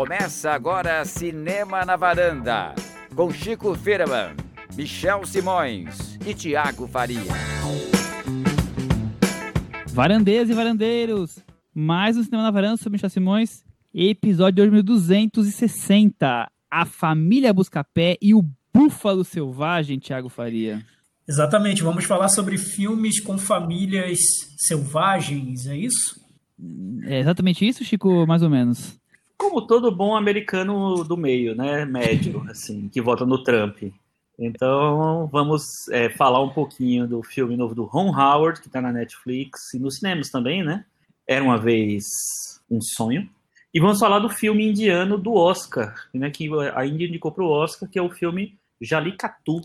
Começa agora Cinema na Varanda, com Chico Firman, Michel Simões e Tiago Faria. Varandeiras e varandeiros, mais um Cinema na Varanda sobre Michel Simões, episódio 2260, A Família Buscapé e o Búfalo Selvagem, Tiago Faria. Exatamente, vamos falar sobre filmes com famílias selvagens, é isso? É exatamente isso, Chico, mais ou menos. Como todo bom americano do meio, né? Médio, assim, que vota no Trump. Então, vamos é, falar um pouquinho do filme novo do Ron Howard, que está na Netflix e nos cinemas também, né? Era uma vez um sonho. E vamos falar do filme indiano do Oscar, né? Que a Índia indicou para o Oscar, que é o filme Jalicatu,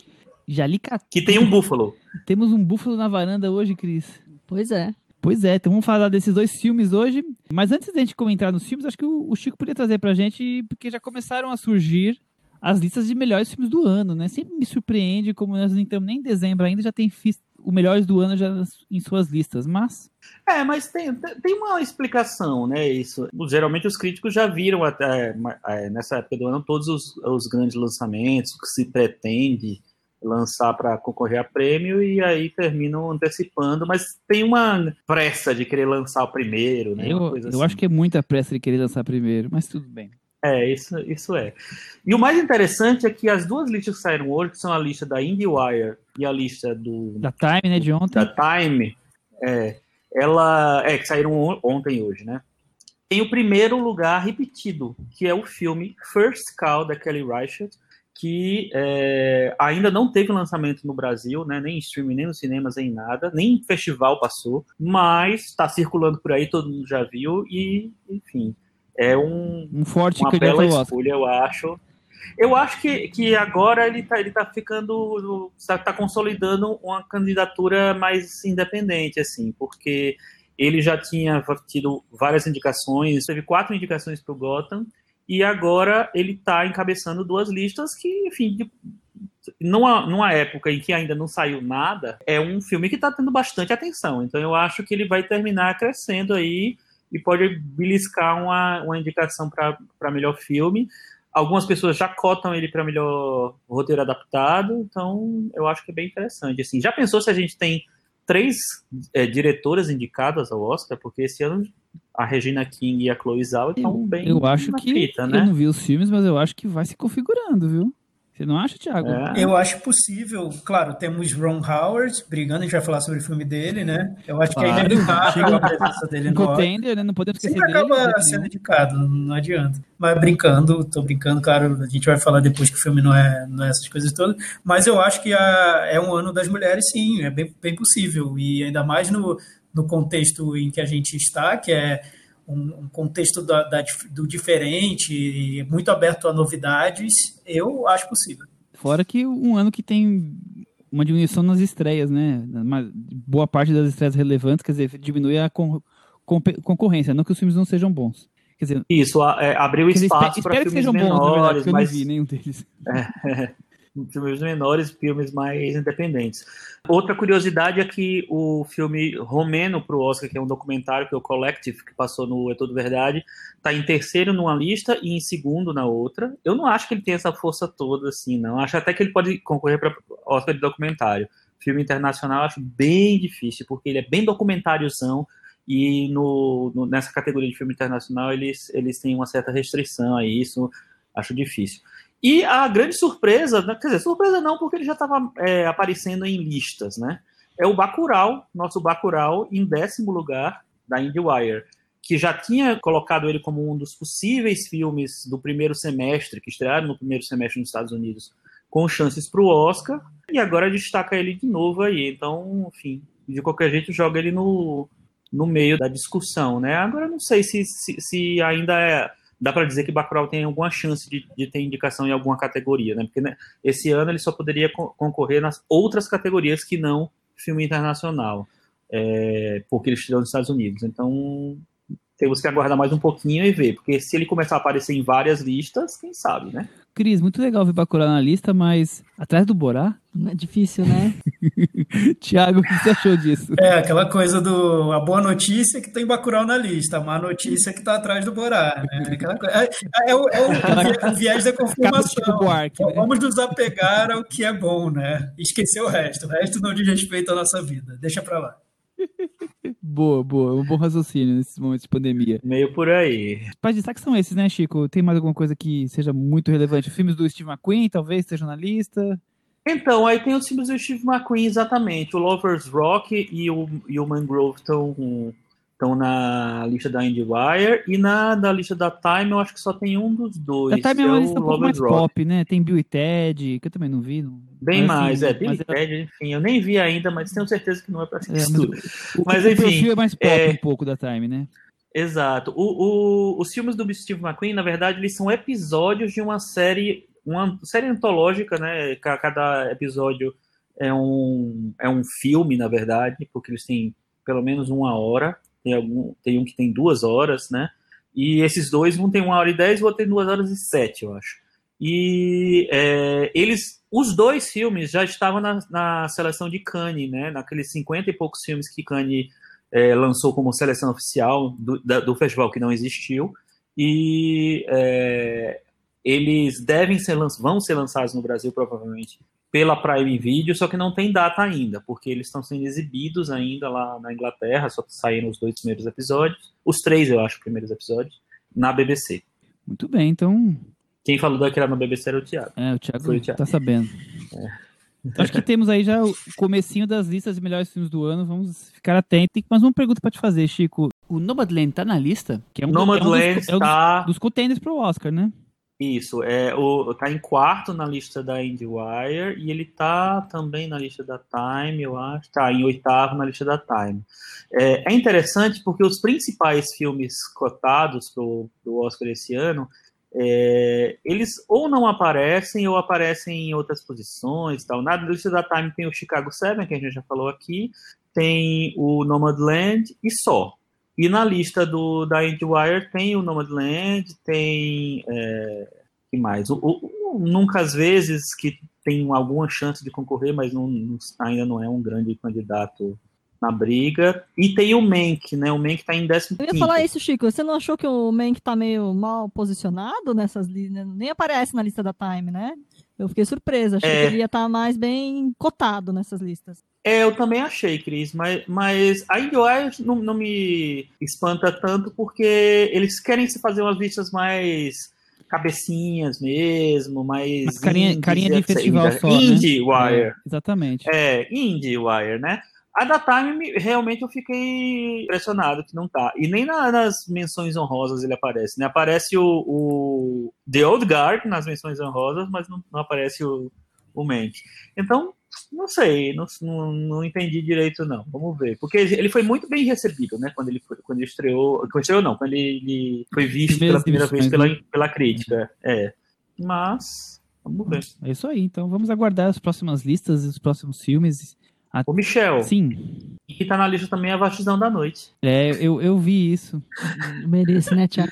Jalicatu. que tem um búfalo. Temos um búfalo na varanda hoje, Cris. Pois é. Pois é, então vamos falar desses dois filmes hoje. Mas antes da gente comentar nos filmes, acho que o, Chico podia trazer pra gente, porque já começaram a surgir as listas de melhores filmes do ano, né? Sempre me surpreende como nós não estamos nem em dezembro ainda, já tem o melhores do ano já em suas listas. Mas É, mas tem, tem uma explicação, né? Isso. Geralmente os críticos já viram até ma- é, nessa época do ano todos os, os grandes lançamentos, que se pretende lançar para concorrer a prêmio e aí terminam antecipando, mas tem uma pressa de querer lançar o primeiro, né? Eu, eu assim. acho que é muita pressa de querer lançar primeiro, mas tudo bem. É, isso, isso é. E o mais interessante é que as duas listas que saíram hoje, que são a lista da IndieWire e a lista do Da Time, né, de ontem. da Time, é, ela é que saíram on- ontem e hoje, né? Tem o primeiro lugar repetido, que é o filme First Call da Kelly Reichardt, que é, ainda não teve lançamento no Brasil, né? Nem em streaming, nem nos cinemas, nem nada, nem em festival passou, mas está circulando por aí, todo mundo já viu e, enfim, é um, Um forte uma bela escolha, eu acho. Eu acho que, que agora ele tá, ele tá ficando. Tá, tá consolidando uma candidatura mais independente, assim, porque ele já tinha tido várias indicações, teve quatro indicações para o Gotham, e agora ele está encabeçando duas listas que, enfim, de- numa, numa época em que ainda não saiu nada, é um filme que está tendo bastante atenção. Então eu acho que ele vai terminar crescendo aí e pode beliscar uma, uma indicação para melhor filme. Algumas pessoas já cotam ele para melhor roteiro adaptado, então eu acho que é bem interessante. Assim, já pensou se a gente tem três é, diretoras indicadas ao Oscar? Porque esse ano a Regina King e a Chloe Zhao estão bem Eu acho que. fita, Eu né? não vi os filmes, mas eu acho que vai se configurando, viu? Você não acha, Thiago? É. Eu acho possível. Claro, temos Ron Howard brigando, a gente vai falar sobre o filme dele, né? Eu acho que é Claro. inevitável a presença dele no Oscar. contender, né? Não podemos esquecer Sempre dele. de acaba jeito sendo indicado, não, não adianta. Mas brincando, tô brincando, claro, a gente vai falar depois que o filme não é, não é essas coisas todas, mas eu acho que a- é um ano das mulheres, sim, é bem, bem possível, e ainda mais no, no contexto em que a gente está, que é um, um contexto da, da do diferente, e muito aberto a novidades, eu acho possível. Fora que um ano que tem uma diminuição nas estreias, né? Uma boa parte das estreias relevantes, quer dizer, diminui a con- compe- concorrência, não que os filmes não sejam bons. Quer dizer, Isso, a- é, abriu espaço para espero que filmes sejam bons, na verdade, menores, porque eu mas não vi nenhum deles. filmes menores, filmes mais independentes. Outra curiosidade é que o filme romeno para o Oscar, que é um documentário, que é o Collective, que passou no É Tudo Verdade, está em terceiro numa lista e em segundo na outra. Eu não acho que ele tem essa força toda assim, não. Acho até que ele pode concorrer para Oscar de documentário. Filme internacional acho bem difícil, porque ele é bem documentáriozão e no, no- nessa categoria de filme internacional eles, eles têm uma certa restrição a isso, acho difícil. E a grande surpresa, né, quer dizer, surpresa não, porque ele já estava é, aparecendo em listas, né? É o Bacurau, nosso Bacurau, em décimo lugar da IndieWire, que já tinha colocado ele como um dos possíveis filmes do primeiro semestre, que estrearam no primeiro semestre nos Estados Unidos, com chances para o Oscar, e agora destaca ele de novo aí. Então, enfim, de qualquer jeito joga ele no, no meio da discussão, né? Agora não sei se, se, se ainda é dá para dizer que Bacurau tem alguma chance de, de ter indicação em alguma categoria, né? Porque né, esse ano ele só poderia co concorrer nas outras categorias que não filme internacional, é, porque ele estreou nos Estados Unidos. Então temos que aguardar mais um pouquinho e ver, porque se ele começar a aparecer em várias listas, quem sabe, né? Cris, muito legal ver Bacurau na lista, mas atrás do Borá? É difícil, né? Tiago, o que você achou disso? É, aquela coisa do a boa notícia é que tem Bacurau na lista, a má notícia é que tá atrás do Borá, né? Aquela coisa, é, é, o, é o, o, viés da confirmação. Buarque, né? Vamos nos apegar ao que é bom, né? Esquecer o resto. O resto não diz respeito à nossa vida. Deixa pra lá. Boa, boa. Um bom raciocínio nesses momentos de pandemia. Meio por aí. Os destaques são esses, né, Chico? Tem mais alguma coisa que seja muito relevante? Filmes do Steve McQueen, talvez, estejam na lista? Então, aí tem os filmes do Steve McQueen, exatamente. O Lovers Rock e o, e o Mangrove estão estão na lista da IndieWire e na da lista da Time eu acho que só tem um dos dois. Da Time é uma lista um pouco mais Rock. pop, né? Tem Bill e Ted, que eu também não vi. Não... Bem mas, mais, assim, é. Bill e Ted, enfim, eu nem vi ainda, mas tenho certeza que não é para assistir é, mas, mas, o, enfim. O perfil é mais pop é... um pouco da Time, né? Exato. O, o, os filmes do Steve McQueen, na verdade, eles são episódios de uma série uma série antológica, né? Cada episódio é um, é um filme, na verdade, porque eles têm pelo menos uma hora. Tem, algum, tem um que tem duas horas, né? E esses dois, um tem uma hora e dez, o outro tem duas horas e sete, eu acho. E é, eles, os dois filmes já estavam na, na, seleção de Cannes, né? Naqueles cinquenta e poucos filmes que Cannes é, lançou como seleção oficial do, da, do festival que não existiu. E é, eles devem ser vão ser lançados no Brasil provavelmente pela Prime Video, só que não tem data ainda, porque eles estão sendo exibidos ainda lá na Inglaterra, só saíram os dois primeiros episódios, os três, eu acho, primeiros episódios, na BBC. Muito bem, então. Quem falou daqui lá no BBC era o Thiago. É, o Thiago, Foi o Thiago. tá sabendo. É. Acho que temos aí já o comecinho das listas de melhores filmes do ano. Vamos ficar atentos. Mas uma pergunta para te fazer, Chico. O Nomadland tá na lista? Que é um, Nomadland é um dos, é um dos, tá... dos contenders pro Oscar, né? Isso, é, o, tá em quarto na lista da IndieWire e ele tá também na lista da Time, eu acho, tá em oitavo na lista da Time. É, é interessante porque os principais filmes cotados pro, pro Oscar esse ano, é, eles ou não aparecem ou aparecem em outras posições tal. Na lista da Time tem o Chicago Seven, que a gente já falou aqui, tem o Nomadland e só. E na lista do, da Endwire tem o Nomadland, tem. É, que mais? O, o, Nunca às vezes que tem alguma chance de concorrer, mas não, não, ainda não é um grande candidato na briga. E tem o Mank, né? O Mank tá em 15. Eu ia falar isso, Chico. Você não achou que o Mank tá meio mal posicionado nessas listas? Nem aparece na lista da Time, né? Eu fiquei surpresa. Achei é... que ele ia estar tá mais bem cotado nessas listas. É, eu também achei, Cris, mas, mas a IndieWire não, não me espanta tanto porque eles querem se fazer umas listas mais cabecinhas mesmo, mais. Mas carinha, carinha de festival só. IndieWire. Né? É, exatamente. É, IndieWire, né? A da Time, realmente eu fiquei impressionado que não tá. E nem na, nas menções honrosas ele aparece, né? Aparece o, o The Old Guard nas menções honrosas, mas não, não aparece o, o Mank. Então, não sei, não, não, não, entendi direito, não. Vamos ver. Porque ele foi muito bem recebido, né? Quando ele, foi, quando ele estreou. Quando estreou, não, quando ele, ele foi visto pela primeira vez pela, né? pela crítica. É. Mas, vamos ver. É isso aí. Então vamos aguardar as próximas listas e os próximos filmes. A... Ô, Michel. Sim. E tá na lista também a Vastidão da Noite. É, eu, eu vi isso. Merece, né, Tiago?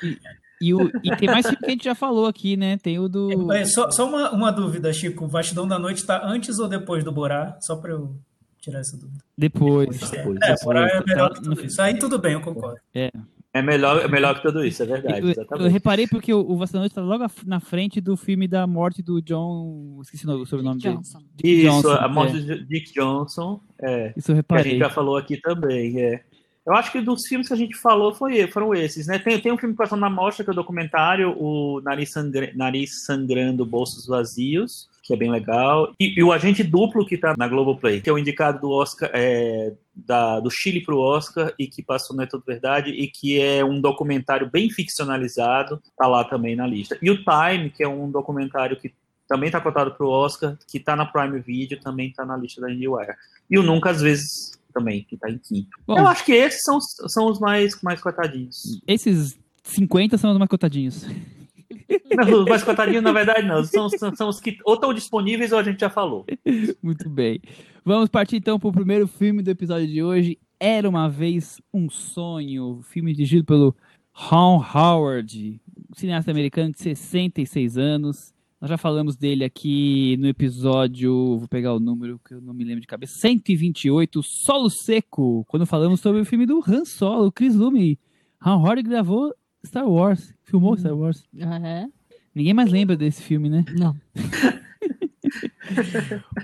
E, o, e tem mais filme que a gente já falou aqui, né? Tem o do. É, só só uma, uma dúvida, Chico. O Vastidão da Noite está antes ou depois do Borá? Só para eu tirar essa dúvida. Depois. depois, é, depois, é, Borá é melhor tá, que tudo isso. Aí tudo bem, eu concordo. É. É melhor, é melhor que tudo isso, é verdade. Eu, eu reparei porque o, o Vastidão da Noite está logo na frente do filme da morte do John. Esqueci o sobrenome Dick Johnson. dele. Dick isso, Johnson, a morte é. de Dick Johnson. É. Isso eu reparei. Que a gente já falou aqui também, é. Eu acho que dos filmes que a gente falou foi, foram esses, né? Tem, tem um filme passando na mostra, que é o documentário, o Nariz, Nariz Sangrando, Bolsos Vazios, que é bem legal. E, e, o Agente Duplo, que tá na Globoplay, que é o indicado do Oscar, é, da, do Chile pro Oscar, e que passou na É Tudo Verdade, e que é um documentário bem ficcionalizado, tá lá também na lista. E o Time, que é um documentário que também tá cotado pro Oscar, que tá na Prime Video, também tá na lista da IndieWire. E o Nunca, às vezes, também, que tá em quinto. Bom, eu acho que esses são, são os mais, mais cotadinhos. Esses 50 são os mais cotadinhos. Não, os mais cotadinhos, na verdade, não. São, são, são, os que ou estão disponíveis ou a gente já falou. Muito bem. Vamos partir então para o primeiro filme do episódio de hoje. Era uma vez um sonho. Filme dirigido pelo Ron Howard, cineasta americano de 66 anos Nós já falamos dele aqui no episódio, vou pegar o número que eu não me lembro de cabeça, 128, Solo Seco, quando falamos sobre o filme do Han Solo, Chris Lume. Han Horde gravou Star Wars, filmou Star Wars. É? Ninguém mais lembra desse filme, né? Não.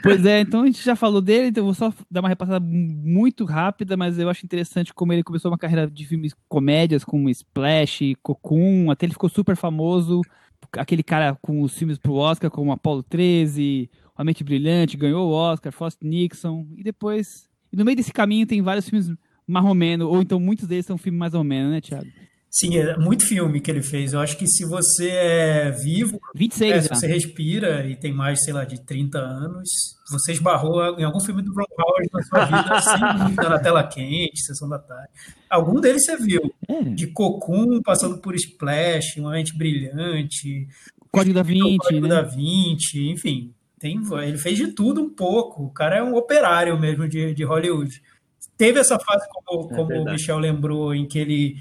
Pois é, então a gente já falou dele, então eu vou só dar uma repassada muito rápida, mas eu acho interessante como ele começou uma carreira de filmes comédias, como Splash, Cocoon, até ele ficou super famoso, aquele cara com os filmes pro Oscar, como Apollo 13, A Mente Brilhante, ganhou o Oscar, Frost Nixon, e depois... E no meio desse caminho tem vários filmes marromeno, ou então muitos deles são filmes mais ou menos, né, Thiago? Sim, é muito filme que ele fez. Eu acho que se você é vivo, 26 é, já. se você respira e tem mais, sei lá, de 30 anos, você esbarrou em algum filme do Ron Howard na sua vida, sem dúvida, na tela quente, sessão da tarde. Algum deles você viu. É. De Cocoon, passando por Splash, Uma Mente Brilhante, Código da Vinci, Código né? da Vinci, enfim. Tem, ele fez de tudo um pouco. O cara é um operário mesmo de, de Hollywood. Teve essa fase, como, É como o verdade. Michel lembrou, em que ele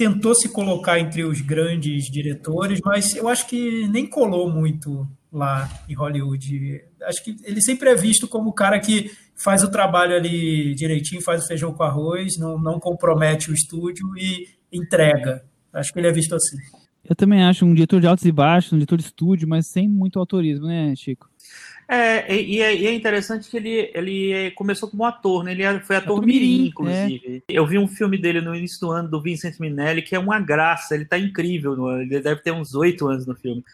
tentou se colocar entre os grandes diretores, mas eu acho que nem colou muito lá em Hollywood. Acho que ele sempre é visto como o cara que faz o trabalho ali direitinho, faz o feijão com arroz, não, não compromete o estúdio e entrega. Acho que ele é visto assim. Eu também acho um diretor de altos e baixos, um diretor de estúdio, mas sem muito autorismo, né, Chico? É, e, é, e é interessante que ele, ele começou como ator, né? Ele é- foi ator Ator mirim, inclusive. Eu vi um filme dele no início do ano, do Vincent Minelli, que é uma graça, ele tá incrível, no- ele deve ter uns oito anos no filme.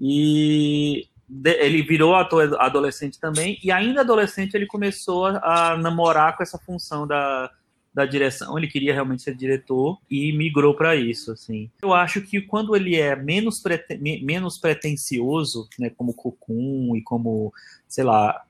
E ele virou ator adolescente também, e ainda adolescente ele começou a namorar com essa função da, da direção, ele queria realmente ser diretor e migrou para isso, assim. Eu acho que quando ele é menos, prete- me- menos pretencioso, né, como Cocoon e como, sei lá,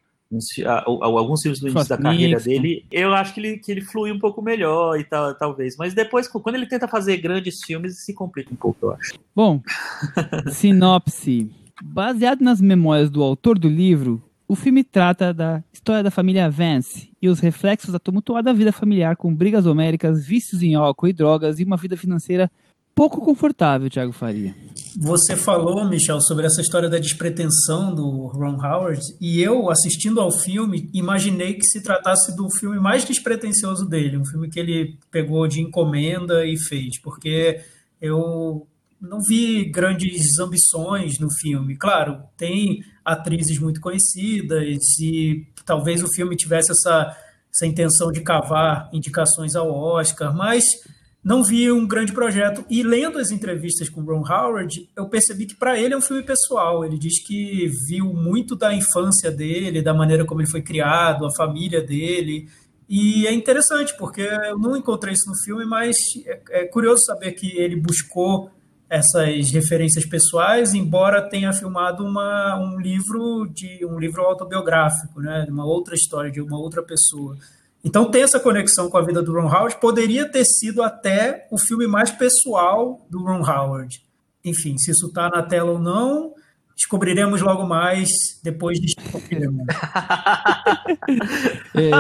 alguns filmes do início da carreira dele, eu acho que ele, que ele flui um pouco melhor e tal, talvez. Mas depois, quando ele tenta fazer grandes filmes, se complica um pouco, eu acho. Bom, sinopse. Baseado nas memórias do autor do livro, o filme trata da história da família Vance e os reflexos da tumultuada vida familiar com brigas homéricas, vícios em álcool e drogas e uma vida financeira pouco confortável, Thiago Faria. Você falou, Michel, sobre essa história da despretensão do Ron Howard, e eu, assistindo ao filme, imaginei que se tratasse do filme mais despretensioso dele, um filme que ele pegou de encomenda e fez, porque eu não vi grandes ambições no filme. Claro, tem atrizes muito conhecidas e talvez o filme tivesse essa, essa intenção de cavar indicações ao Oscar, mas não vi um grande projeto. E lendo as entrevistas com o Ron Howard, eu percebi que para ele é um filme pessoal. Ele diz que viu muito da infância dele, da maneira como ele foi criado, a família dele. E é interessante, porque eu não encontrei isso no filme, mas é, é curioso saber que ele buscou essas referências pessoais, embora tenha filmado uma, um livro de um livro autobiográfico, né, de uma outra história de uma outra pessoa. Então tem essa conexão com a vida do Ron Howard, poderia ter sido até o filme mais pessoal do Ron Howard. Enfim, se isso está na tela ou não, descobriremos logo mais depois de É,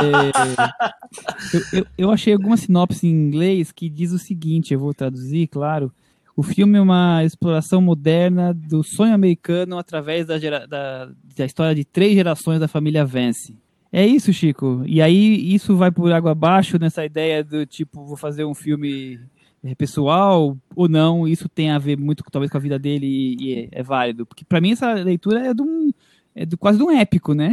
eu, eu, eu achei alguma sinopse em inglês que diz o seguinte, eu vou traduzir, claro. O filme é uma exploração moderna do sonho americano através da, gera, da, da história de três gerações da família Vance. É isso, Chico. E aí isso vai por água abaixo nessa ideia do tipo, vou fazer um filme é, pessoal ou não, isso tem a ver muito talvez com a vida dele e, e é, é, válido. Porque para mim essa leitura é de um é do, quase de um épico, né?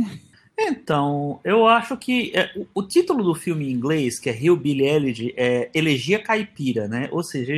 Então, eu acho que é, o, o, título do filme em inglês, que é Hillbilly Elegy, é Elegia Caipira, né? Ou seja,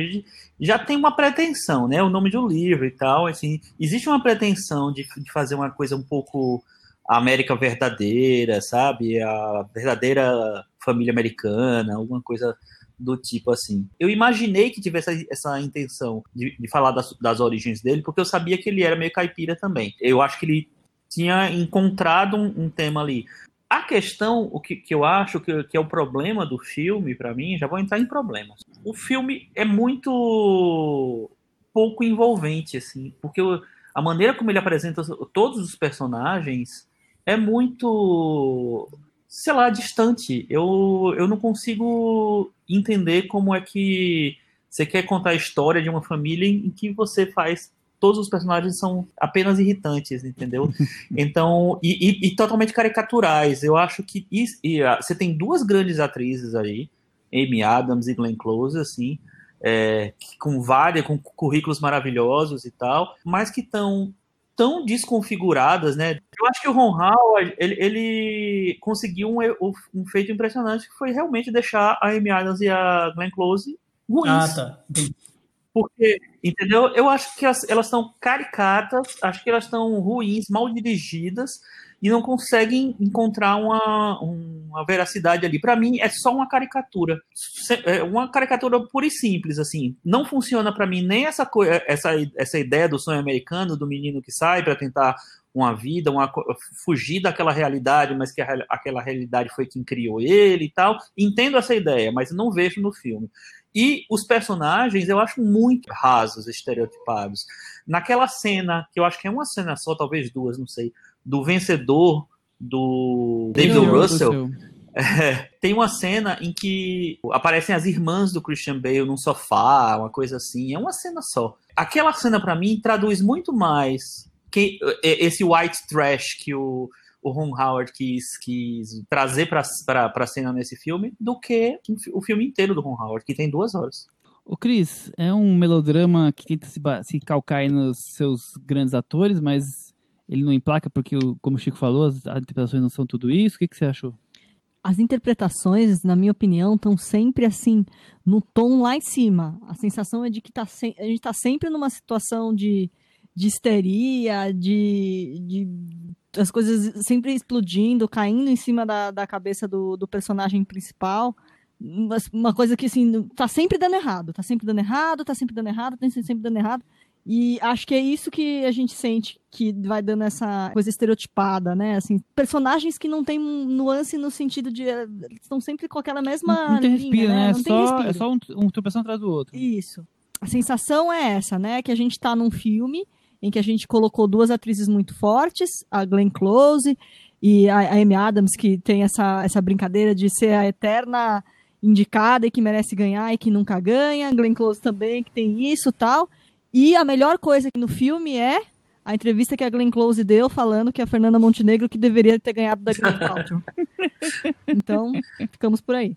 já tem uma pretensão, né? O nome de um livro e tal, assim, existe uma pretensão de, de fazer uma coisa um pouco América verdadeira, sabe? A verdadeira família americana, alguma coisa do tipo assim. Eu imaginei que tivesse essa intenção de, de falar das, das, origens dele, porque eu sabia que ele era meio caipira também. Eu acho que ele tinha encontrado um, um tema ali. A questão, o que, que eu acho que, que, é o problema do filme, para mim, já vou entrar em problemas. O filme é muito pouco envolvente, assim, porque a maneira como ele apresenta todos os personagens é muito, sei lá, distante. Eu, eu não consigo entender como é que você quer contar a história de uma família em que você faz todos os personagens são apenas irritantes, entendeu? Então, e, e, e totalmente caricaturais. Eu acho que e, e, você tem duas grandes atrizes aí, Amy Adams e Glenn Close, assim, é, com várias, com currículos maravilhosos e tal, mas que estão tão desconfiguradas, né? Eu acho que o Ron Howard, ele, ele conseguiu um, um, feito impressionante, que foi realmente deixar a Amy Adams e a Glenn Close ruins. Ah, tá. Porque, entendeu? Eu acho que elas estão caricatas, acho que elas estão ruins, mal dirigidas, e não conseguem encontrar uma, uma veracidade ali. Para mim, é só uma caricatura. É uma caricatura pura e simples, assim. Não funciona para mim nem essa, essa, essa ideia do sonho americano, do menino que sai para tentar uma vida, uma, fugir daquela realidade, mas que a, aquela realidade foi quem criou ele e tal. Entendo essa ideia, mas não vejo no filme. E os personagens eu acho muito rasos, estereotipados. Naquela cena, que eu acho que é uma cena só, talvez duas, não sei, do vencedor do David Russell. É, tem uma cena em que aparecem as irmãs do Christian Bale num sofá, uma coisa assim. É uma cena só. Aquela cena, para mim, traduz muito mais que é, esse white trash que o, o Ron Howard quis, quis trazer para a cena nesse filme do que o filme inteiro do Ron Howard, que tem duas horas. O Chris, é um melodrama que tenta se, se calcar nos seus grandes atores, mas ele não emplaca porque, como o Chico falou, as, interpretações não são tudo isso? O que, que você achou? As interpretações, na minha opinião, estão sempre assim, no tom lá em cima. A sensação é de que tá se... a gente está sempre numa situação de, de histeria, de, de as coisas sempre explodindo, caindo em cima da, da cabeça do, do personagem principal uma coisa que assim tá sempre dando errado, tá sempre dando errado, tá sempre dando errado, tá sempre dando errado. E acho que é isso que a gente sente que vai dando essa coisa estereotipada, né? Assim, personagens que não têm nuance no sentido de. estão sempre com aquela mesma. Não, não tem linha, respiro, né? né? Não só, respiro. É só um, um tropeção atrás do outro. Isso. A sensação é essa, né? Que a gente tá num filme em que a gente colocou duas atrizes muito fortes, a Glenn Close e a, a Amy Adams, que tem essa, essa brincadeira de ser a eterna indicada e que merece ganhar e que nunca ganha. A Glenn Close também, que tem isso tal. E a melhor coisa no filme é a entrevista que a Glenn Close deu falando que a Fernanda Montenegro que deveria ter ganhado da Gwyneth Paltrow. então, ficamos por aí.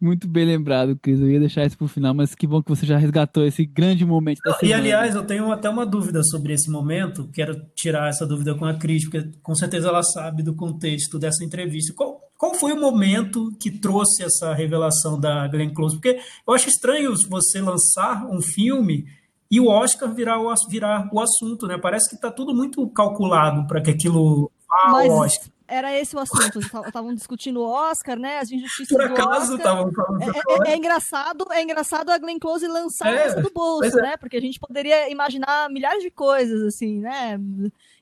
Muito bem lembrado, Cris. Eu ia deixar isso pro final, mas que bom que você já resgatou esse grande momento da E, aliás, eu tenho até uma dúvida sobre esse momento. Quero tirar essa dúvida com a Cris, porque com certeza ela sabe do contexto dessa entrevista. Qual, qual foi o momento que trouxe essa revelação da Glenn Close? Porque eu acho estranho você lançar um filme e o Oscar virar o, virar o assunto, né? Parece que está tudo muito calculado para que aquilo vá Mas... Oscar era esse o assunto. Estavam discutindo o Oscar, né? As injustiças Por acaso estavam falando. É, é, é, engraçado, é engraçado a Glenn Close lançar é, isso do bolso, é. né? Porque a gente poderia imaginar milhares de coisas, assim, né?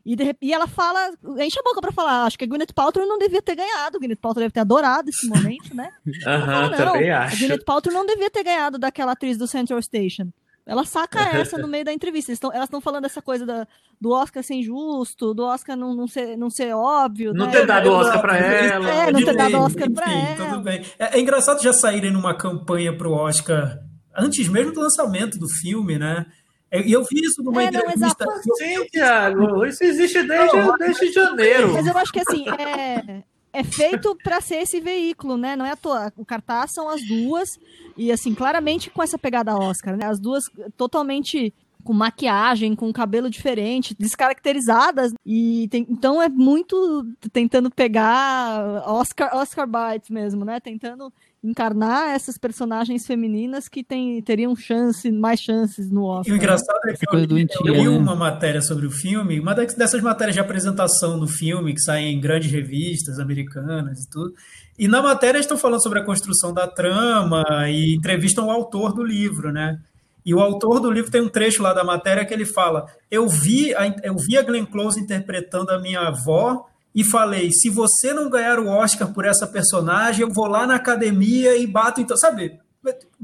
E, de, e ela fala, enche a boca pra falar, acho que a Gwyneth Paltrow não devia ter ganhado, a Gwyneth Paltrow deve ter adorado esse momento, né? Aham, uhum, também acho. A Gwyneth Paltrow não devia ter ganhado daquela atriz do Central Station. Ela saca essa no meio da entrevista. elas estão falando essa coisa da, do Oscar ser injusto, do Oscar não, não, ser, não ser óbvio. Não né? ter dado Oscar para ela. É, não ter dado Oscar para ela. Tudo bem. É, é, engraçado já saírem numa campanha pro Oscar antes mesmo do lançamento do filme, né? É, e eu vi isso numa é, entrevista. Não, Sim, Thiago, isso existe desde, não, desde janeiro. Mas eu acho que assim, é, é feito para ser esse veículo, né? Não é à toa. O cartaz são as duas, e assim, claramente com essa pegada Oscar, né? As duas totalmente com maquiagem, com cabelo diferente, descaracterizadas. E tem, então é muito tentando pegar Oscar, Oscar bites mesmo, né? Tentando encarnar essas personagens femininas que tem, teriam chance, mais chances no Oscar. E o engraçado é que eu, eu, eu li né? uma matéria sobre o filme, uma dessas matérias de apresentação do filme que saem em grandes revistas americanas e tudo. E na matéria estão falando sobre a construção da trama e entrevistam o autor do livro, né? E o autor do livro tem um trecho lá da matéria que ele fala: Eu vi a, eu vi a Glenn Close interpretando a minha avó e falei: se você não ganhar o Oscar por essa personagem, eu vou lá na academia e bato. Então, sabe?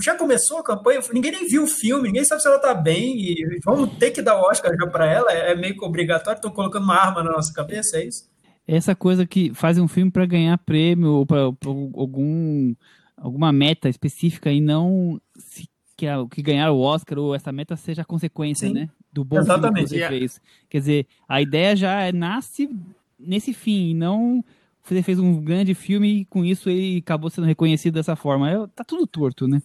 Já começou a campanha, ninguém nem viu o filme, ninguém sabe se ela tá bem e vamos ter que dar o Oscar já para ela, é meio que obrigatório, estão colocando uma arma na nossa cabeça, é isso? Essa coisa que fazem um filme para ganhar prêmio ou para algum alguma meta específica e não se que, a, que ganhar o Oscar ou essa meta seja a consequência, Sim. né? do bom Exatamente. filme que você fez. Quer dizer, a ideia já nasce nesse fim, e não você fez um grande filme e com isso ele acabou sendo reconhecido dessa forma. É, tá tudo torto, né?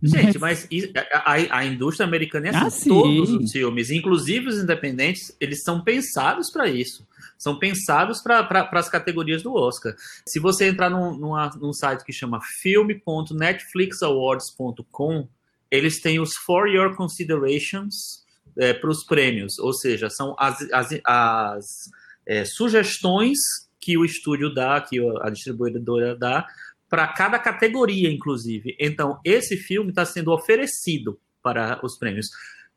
Gente, mas a, a, a indústria americana é assim. Ah, todos os filmes, inclusive os independentes, eles são pensados para isso. São pensados para pra, as categorias do Oscar. Se você entrar num, numa, num site que chama filme.netflixawards.com, eles têm os For Your Considerations é, para os prêmios, ou seja, são as, as, as é, sugestões que o estúdio dá, que a distribuidora dá, para cada categoria, inclusive. Então, esse filme está sendo oferecido para os prêmios.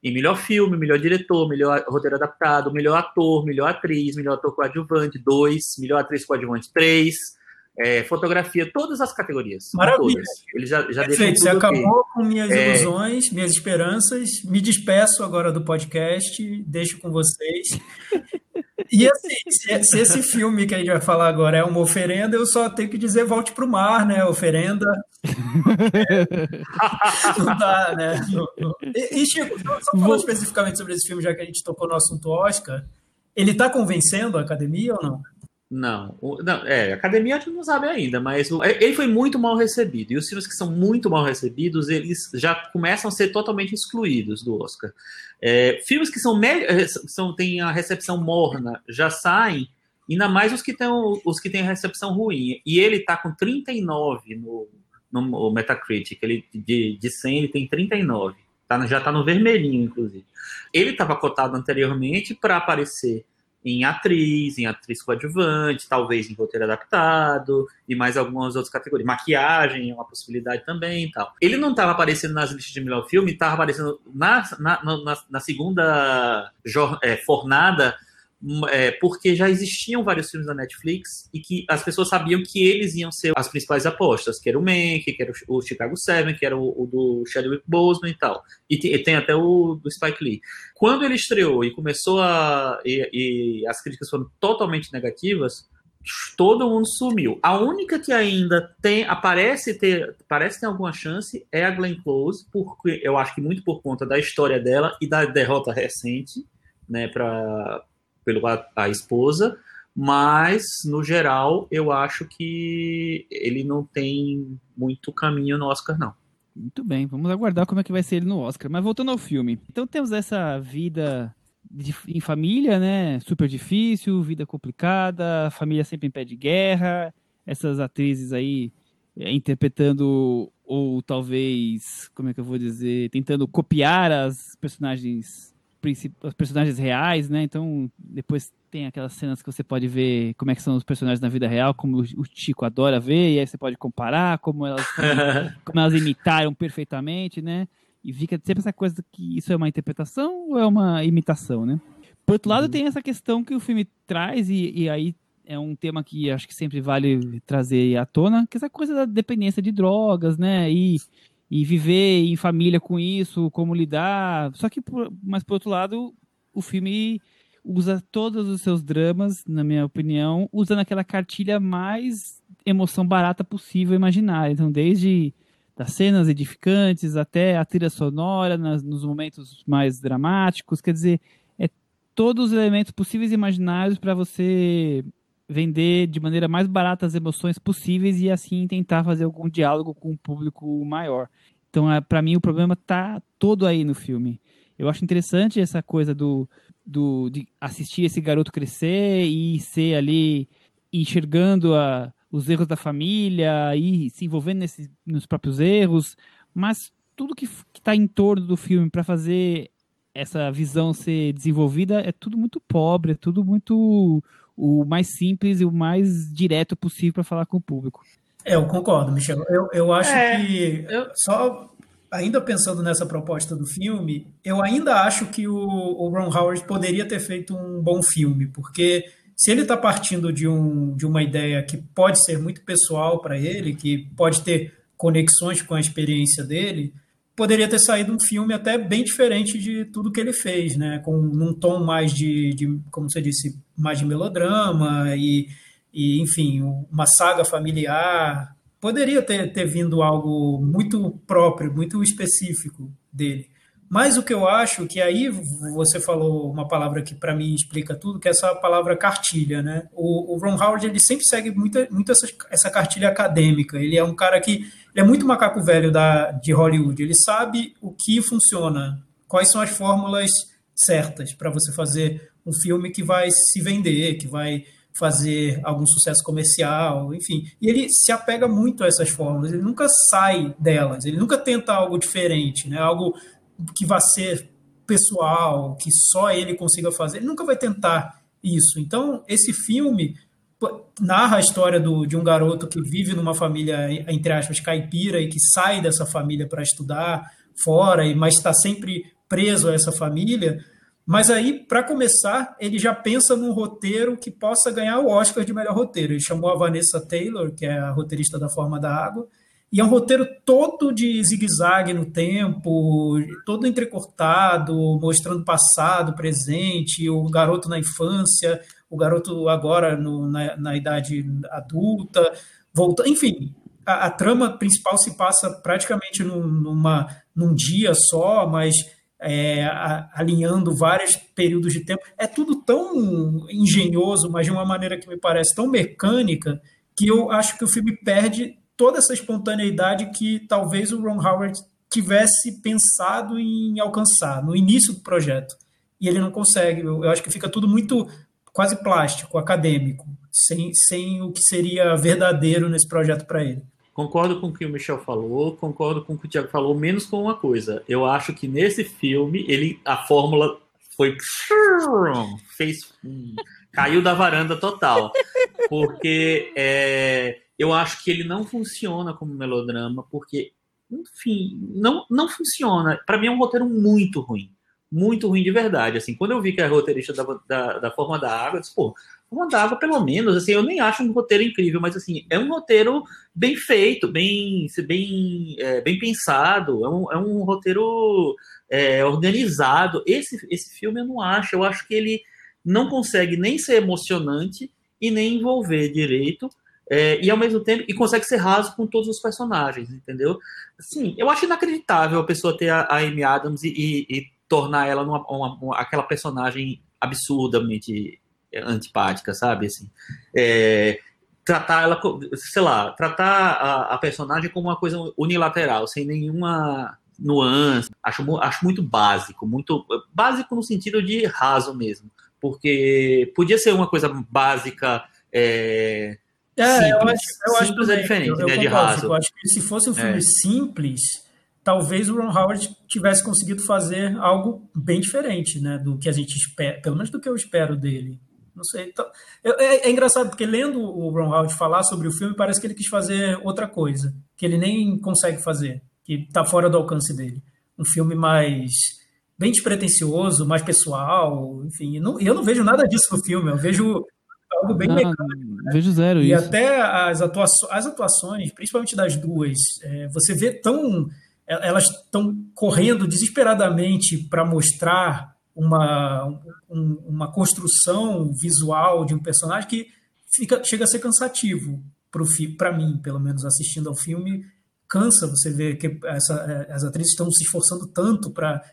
Em melhor filme, melhor diretor, melhor roteiro adaptado, melhor ator, melhor atriz, melhor ator coadjuvante, dois, melhor atriz coadjuvante, três, é, fotografia, todas as categorias. Maravilha. Todas. Ele já, já Perfeito, você acabou com minhas é... ilusões, minhas esperanças. Me despeço agora do podcast, deixo com vocês. E assim, se, se, esse filme que a gente vai falar agora é uma oferenda, eu só tenho que dizer volte para o mar, né? Oferenda. É, não dá, né? E, e Chico, só, só falando especificamente sobre esse filme, já que a gente tocou no assunto Oscar, ele está convencendo a academia ou não? Não, não, é, academia a gente não sabe ainda, mas o, ele foi muito mal recebido. E os filmes que são muito mal recebidos, eles já começam a ser totalmente excluídos do Oscar. É, filmes que são, é, são têm a recepção morna já saem, ainda mais os que têm os que têm a recepção ruim. E ele está com 39 no, no Metacritic, ele de, de 100 ele tem 39. Tá, já está no vermelhinho, inclusive. Ele estava cotado anteriormente para aparecer em atriz, em atriz coadjuvante, talvez em roteiro adaptado e mais algumas outras categorias. Maquiagem é uma possibilidade também e tal. Ele não estava aparecendo nas listas de melhor filme, estava aparecendo na, na, na, na segunda é, fornada é, porque já existiam vários filmes da Netflix e que as pessoas sabiam que eles iam ser as principais apostas, que era o Mank, que era o Chicago Seven, que era o, o do Chadwick Boseman e tal. E tem, e tem, até o do Spike Lee. Quando ele estreou e começou a... e, e as críticas foram totalmente negativas, todo mundo sumiu. A única que ainda tem aparece ter parece ter alguma chance é a Glenn Close, porque eu acho que muito por conta da história dela e da derrota recente, né, para pelo a, a esposa, mas no geral eu acho que ele não tem muito caminho no Oscar não. Muito bem, vamos aguardar como é que vai ser ele no Oscar. Mas voltando ao filme, então temos essa vida de, em família, né? Super difícil, vida complicada, família sempre em pé de guerra, essas atrizes aí é, interpretando ou talvez, como é que eu vou dizer, tentando copiar as personagens os personagens reais, né? Então, depois tem aquelas cenas que você pode ver como é que são os personagens na vida real, como o Chico adora ver, e aí você pode comparar como elas, como, como elas imitaram perfeitamente, né? E fica sempre essa coisa que isso é uma interpretação ou é uma imitação, né? Por outro lado, uhum. tem essa questão que o filme traz, e, e aí é um tema que acho que sempre vale trazer à tona, que é essa coisa da dependência de drogas, né? E e viver em família com isso, como lidar. Só que, por, mas por outro lado, o filme usa todos os seus dramas, na minha opinião, usando aquela cartilha mais emoção barata possível imaginar. Então, desde das cenas edificantes até a trilha sonora, nas, nos momentos mais dramáticos, quer dizer, é todos os elementos possíveis e imaginários para você vender de maneira mais barata as emoções possíveis e assim tentar fazer algum diálogo com um público maior. Então, é, para mim, o problema tá todo aí no filme. Eu acho interessante essa coisa do, do de assistir esse garoto crescer e ser ali enxergando a, os erros da família e se envolvendo nesse, nos próprios erros, mas tudo que está em torno do filme para fazer essa visão ser desenvolvida é tudo muito pobre, é tudo muito o mais simples e o mais direto possível para falar com o público. É, eu concordo, Michel. Eu, eu acho é, que, eu... só ainda pensando nessa proposta do filme, eu ainda acho que o, o Ron Howard poderia ter feito um bom filme, porque se ele está partindo de, um, de uma ideia que pode ser muito pessoal para ele, que pode ter conexões com a experiência dele, poderia ter saído um filme até bem diferente de tudo que ele fez, né? Com um tom mais de, de como você disse, mais de melodrama e, e enfim, uma saga familiar. Poderia ter, ter vindo algo muito próprio, muito específico dele. Mas o que eu acho que aí você falou uma palavra que para mim explica tudo, que é essa palavra cartilha, né? O, o Ron Howard ele sempre segue muito, muito essa, essa cartilha acadêmica. Ele é um cara que é muito macaco velho da, de Hollywood. Ele sabe o que funciona, quais são as fórmulas certas para você fazer um filme que vai se vender, que vai fazer algum sucesso comercial, enfim. E ele se apega muito a essas fórmulas, ele nunca sai delas, ele nunca tenta algo diferente, né? algo que vai ser pessoal, que só ele consiga fazer, ele nunca vai tentar isso. Então, esse filme narra a história do, de um garoto que vive numa família, entre aspas, caipira e que sai dessa família para estudar fora, mas está sempre preso a essa família. Mas aí, para começar, ele já pensa num roteiro que possa ganhar o Oscar de melhor roteiro. Ele chamou a Vanessa Taylor, que é a roteirista da Forma da Água, e é um roteiro todo de zigue-zague no tempo, todo entrecortado, mostrando passado, presente, o garoto na infância, o garoto agora no, na, na, idade adulta, volta, enfim, a, a, trama principal se passa praticamente num, numa, num dia só, mas é, a, alinhando vários períodos de tempo. É tudo tão engenhoso, mas de uma maneira que me parece tão mecânica, que eu acho que o filme perde toda essa espontaneidade que talvez o Ron Howard tivesse pensado em alcançar no início do projeto. E ele não consegue. Eu, eu acho que fica tudo muito quase plástico, acadêmico, sem, sem o que seria verdadeiro nesse projeto para ele. Concordo com o que o Michel falou, concordo com o que o Thiago falou, menos com uma coisa. Eu acho que nesse filme ele a fórmula foi fez caiu da varanda total, porque é, eu acho que ele não funciona como melodrama, porque, enfim, não, não funciona. Para mim é um roteiro muito ruim. Muito ruim de verdade. Assim, quando eu vi que é roteirista da, da, da Forma da Água, eu disse, pô, Forma da Água, pelo menos, assim, eu nem acho um roteiro incrível, mas assim, é um roteiro bem feito, bem, bem, é, bem pensado, é um, é um roteiro é, organizado. Esse, esse filme eu não acho, eu acho que ele não consegue nem ser emocionante e nem envolver direito. É, e ao mesmo tempo, e consegue ser raso com todos os personagens, entendeu? Assim, eu acho inacreditável a pessoa ter a, a Amy Adams e, e, e tornar ela numa, uma, uma, aquela personagem absurdamente antipática, sabe? Assim, é, tratar ela, sei lá, tratar a, a, personagem como uma coisa unilateral, sem nenhuma nuance. Acho, acho muito básico, muito básico no sentido de raso mesmo, porque podia ser uma coisa básica. É, é, simples. eu acho, eu acho simples é diferente, eu, né, eu de raso. Eu acho que se fosse um filme é. simples, talvez o Ron Howard tivesse conseguido fazer algo bem diferente, né, do que a gente espera, pelo menos do que eu espero dele. Não sei. Então, é, é, engraçado porque lendo o Ron Howard falar sobre o filme, parece que ele quis fazer outra coisa, que ele nem consegue fazer, que está fora do alcance dele. Um filme mais bem despretensioso, mais pessoal, enfim. Não, eu não vejo nada disso no filme. Eu vejo algo bem não, mecânico. Né? Vejo zero e isso. até as, atuações, as atuações, principalmente das duas, é, você vê tão. É, elas estão correndo desesperadamente para mostrar uma, um, uma construção visual de um personagem que fica, chega a ser cansativo para mim, pelo menos assistindo ao filme. Cansa você ver que essa, é, as atrizes estão se esforçando tanto para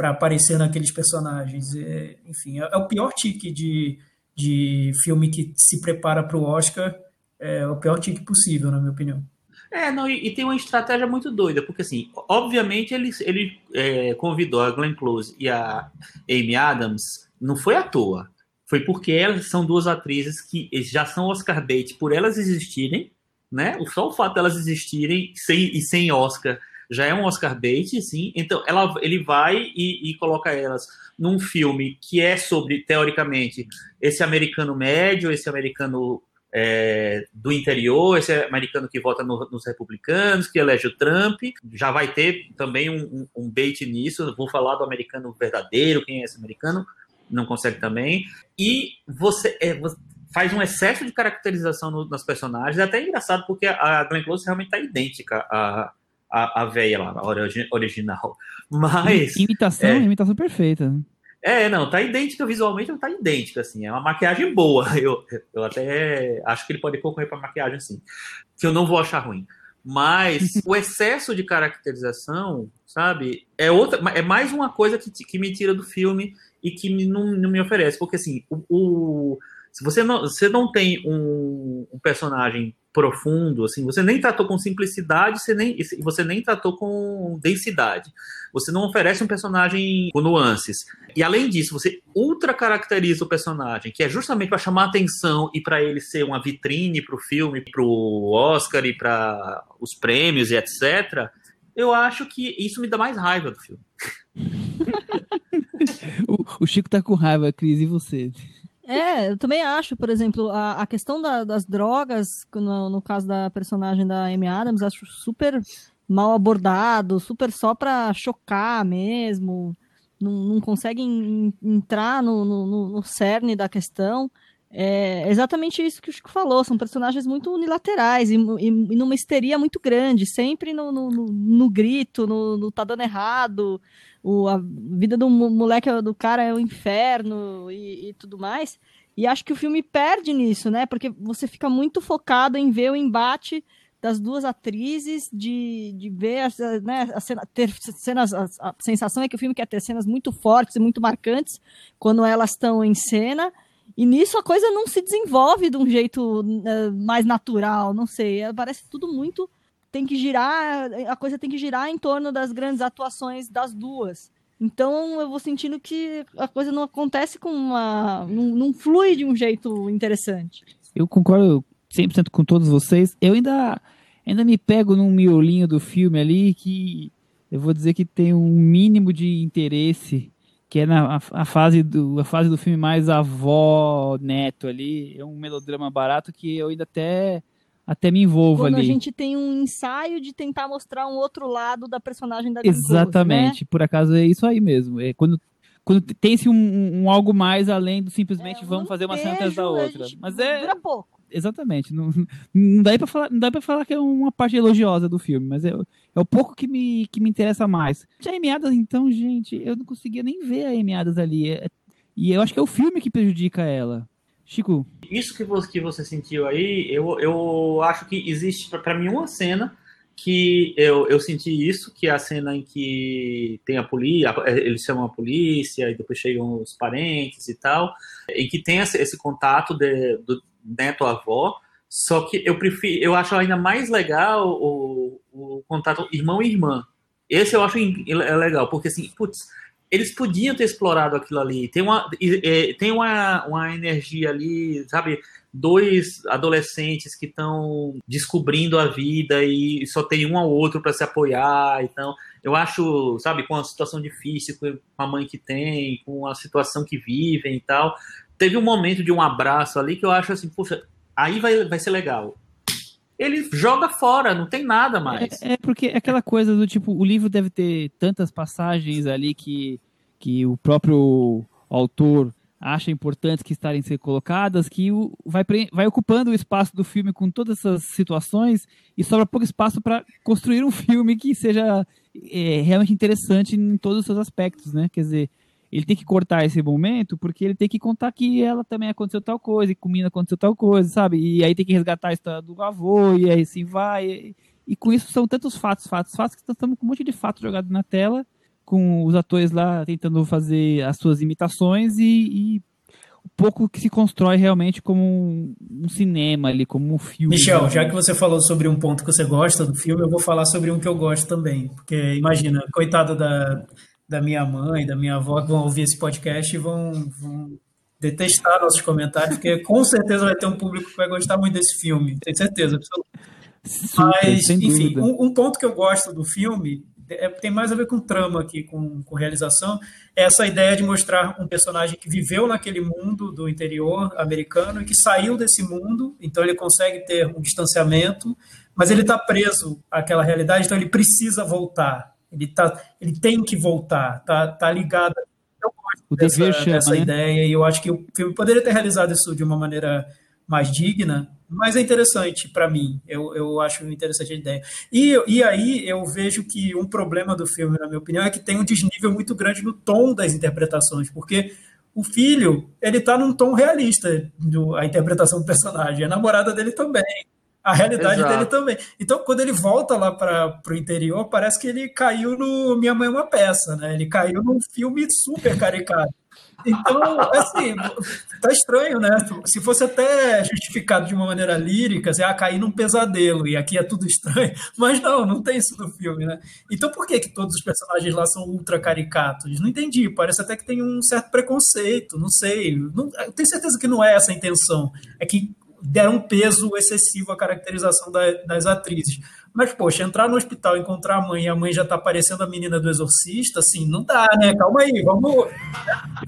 aparecer naqueles personagens. É, enfim, é, é, o pior tique de, de filme que se prepara para o Oscar, é o pior tique possível, na minha opinião. É, não, e, e, tem uma estratégia muito doida, porque assim, obviamente ele, ele é, convidou a Glenn Close e a Amy Adams, não foi à toa. Foi porque elas são duas atrizes que já são Oscar bait por elas existirem, né? Só o fato delas existirem sem, e sem Oscar já é um Oscar bait, sim. Então ela, ele vai e, e coloca elas num filme que é sobre, teoricamente, esse americano médio, esse americano é, do interior, esse americano que vota no, nos republicanos, que elege o Trump. Já vai ter também um, um, bait nisso. Vou falar do americano verdadeiro, quem é esse americano, não consegue também. E você, é, você faz um excesso de caracterização no, nas personagens. É até engraçado porque a Glenn Close realmente está idêntica a, a, a véia lá, a original. Mas. Imitação, é, imitação perfeita. É, não, tá idêntica visualmente, não tá idêntica, assim. É uma maquiagem boa. Eu, eu até acho que ele pode concorrer pra maquiagem, assim. Que eu não vou achar ruim. Mas o excesso de caracterização, sabe, é outra, é mais uma coisa que, que me tira do filme e que me, não, não me oferece. Porque assim, o, o se você não, você não tem um, um, personagem profundo, assim, você nem tratou com simplicidade, você nem, você nem tratou com densidade. Você não oferece um personagem com nuances. E além disso, você ultra caracteriza o personagem, que é justamente para chamar atenção e para ele ser uma vitrine para o filme, para o Oscar e para os prêmios e etc. Eu acho que isso me dá mais raiva do filme. o, o Chico tá com raiva, Cris, e você? É, eu também acho, por exemplo, a, a questão da, das drogas, no, no, caso da personagem da Amy Adams, acho super mal abordado, super só pra chocar mesmo, não, não conseguem entrar no, no, no cerne da questão. É exatamente isso que o Chico falou, são personagens muito unilaterais e, e, e numa histeria muito grande, sempre no, no, no grito, no, no, tá dando errado, o, a vida do moleque, do cara é o inferno e, e tudo mais. E acho que o filme perde nisso, né? Porque você fica muito focado em ver o embate das duas atrizes, de, de ver né, a cena, ter cenas. A, a, sensação é que o filme quer ter cenas muito fortes e muito marcantes quando elas estão em cena. E nisso a coisa não se desenvolve de um jeito uh, mais natural, não sei. É, parece tudo muito. Tem que girar, a coisa tem que girar em torno das grandes atuações das duas. Então eu vou sentindo que a coisa não acontece com uma. não, não flui de um jeito interessante. Eu concordo 100% com todos vocês. Eu ainda, ainda me pego num miolinho do filme ali que eu vou dizer que tem um mínimo de interesse que é na a, fase do a fase do filme mais avó neto ali é um melodrama barato que eu ainda até até me envolvo Quando ali. a gente tem um ensaio de tentar mostrar um outro lado da personagem da Exatamente, né? por acaso é isso aí mesmo. É quando quando tem-se um, um, algo mais além do simplesmente é, vamos fazer uma cena atrás da outra. Mas é dura pouco exatamente. Não, não dá para falar, não dá para falar que é uma parte elogiosa do filme, mas é, é o pouco que me, que me interessa mais. Já Emiadas, então, gente, eu não conseguia nem ver a Emiadas ali. É, e eu acho que é o filme que prejudica ela. Chico. Isso que você, que você sentiu aí, eu, eu acho que existe para mim uma cena que eu, eu senti isso, que é a cena em que tem a polícia, eles chamam a polícia e depois chegam os parentes e tal, em que tem esse, esse contato de, do, neto-avó, só que eu prefiro, eu acho ainda mais legal o, o contato irmão e irmã. Esse eu acho é legal, porque assim, putz, eles podiam ter explorado aquilo ali. Tem uma, tem uma, uma energia ali, sabe? Dois adolescentes que estão descobrindo a vida e só tem um ao outro para se apoiar. Então, eu acho, sabe, com a situação difícil, com a mãe que tem, com a situação que vivem e tal, teve um momento de um abraço ali que eu acho assim, puxa, aí vai, vai ser legal. Ele joga fora, não tem nada mais. É, é porque é aquela coisa do tipo, o livro deve ter tantas passagens ali que, que o próprio autor acha importantes que estarem ser colocadas, que o, vai, vai ocupando o espaço do filme com todas essas situações e sobra pouco espaço para construir um filme que seja é, realmente interessante em todos os seus aspectos, né? Quer dizer, ele tem que cortar esse momento porque ele tem que contar que ela também aconteceu tal coisa, e com Mina aconteceu tal coisa, sabe? E aí tem que resgatar a história do avô, e aí assim vai. E, e com isso são tantos fatos, fatos, fatos, que estamos com um monte de fatos jogados na tela, com os atores lá tentando fazer as suas imitações e, e pouco que se constrói realmente como um, um, cinema ali, como um filme. Michel, já que você falou sobre um ponto que você gosta do filme, eu vou falar sobre um que eu gosto também. Porque imagina, coitada da, da minha mãe, da minha avó, que vão ouvir esse podcast e vão, vão detestar nossos comentários, porque com certeza vai ter um público que vai gostar muito desse filme, tenho certeza. Super, Mas, enfim, um, um, ponto que eu gosto do filme é, tem mais a ver com trama aqui, com, com realização, é essa ideia de mostrar um personagem que viveu naquele mundo do interior americano e que saiu desse mundo, então ele consegue ter um distanciamento, mas ele está preso àquela realidade, então ele precisa voltar. Ele, tá, ele tem que voltar, tá, tá ligado. Eu gosto o dessa, chama, dessa né? ideia e eu acho que o filme poderia ter realizado isso de uma maneira mais digna, mas é interessante para mim. Eu, eu acho interessante a ideia. E, e aí eu vejo que um problema do filme, na minha opinião, é que tem um desnível muito grande no tom das interpretações, porque o filho ele está num tom realista do, a interpretação do personagem, a namorada dele também a realidade Exato. dele também. Então, quando ele volta lá para o interior, parece que ele caiu no Minha Mãe é uma Peça, né? Ele caiu num filme super caricato. Então, assim, tá estranho, né? Se fosse até justificado de uma maneira lírica, assim, ah, cair num pesadelo e aqui é tudo estranho, mas não, não tem isso no filme, né? Então, por que que todos os personagens lá são ultra caricatos? Não entendi, parece até que tem um certo preconceito, não sei. Não, eu tenho certeza que não é essa a intenção. É que deram um peso excessivo à caracterização da, das atrizes. Mas, poxa, entrar no hospital, encontrar a mãe e a mãe já tá parecendo a menina do exorcista, assim, não dá, né? Calma aí, vamos,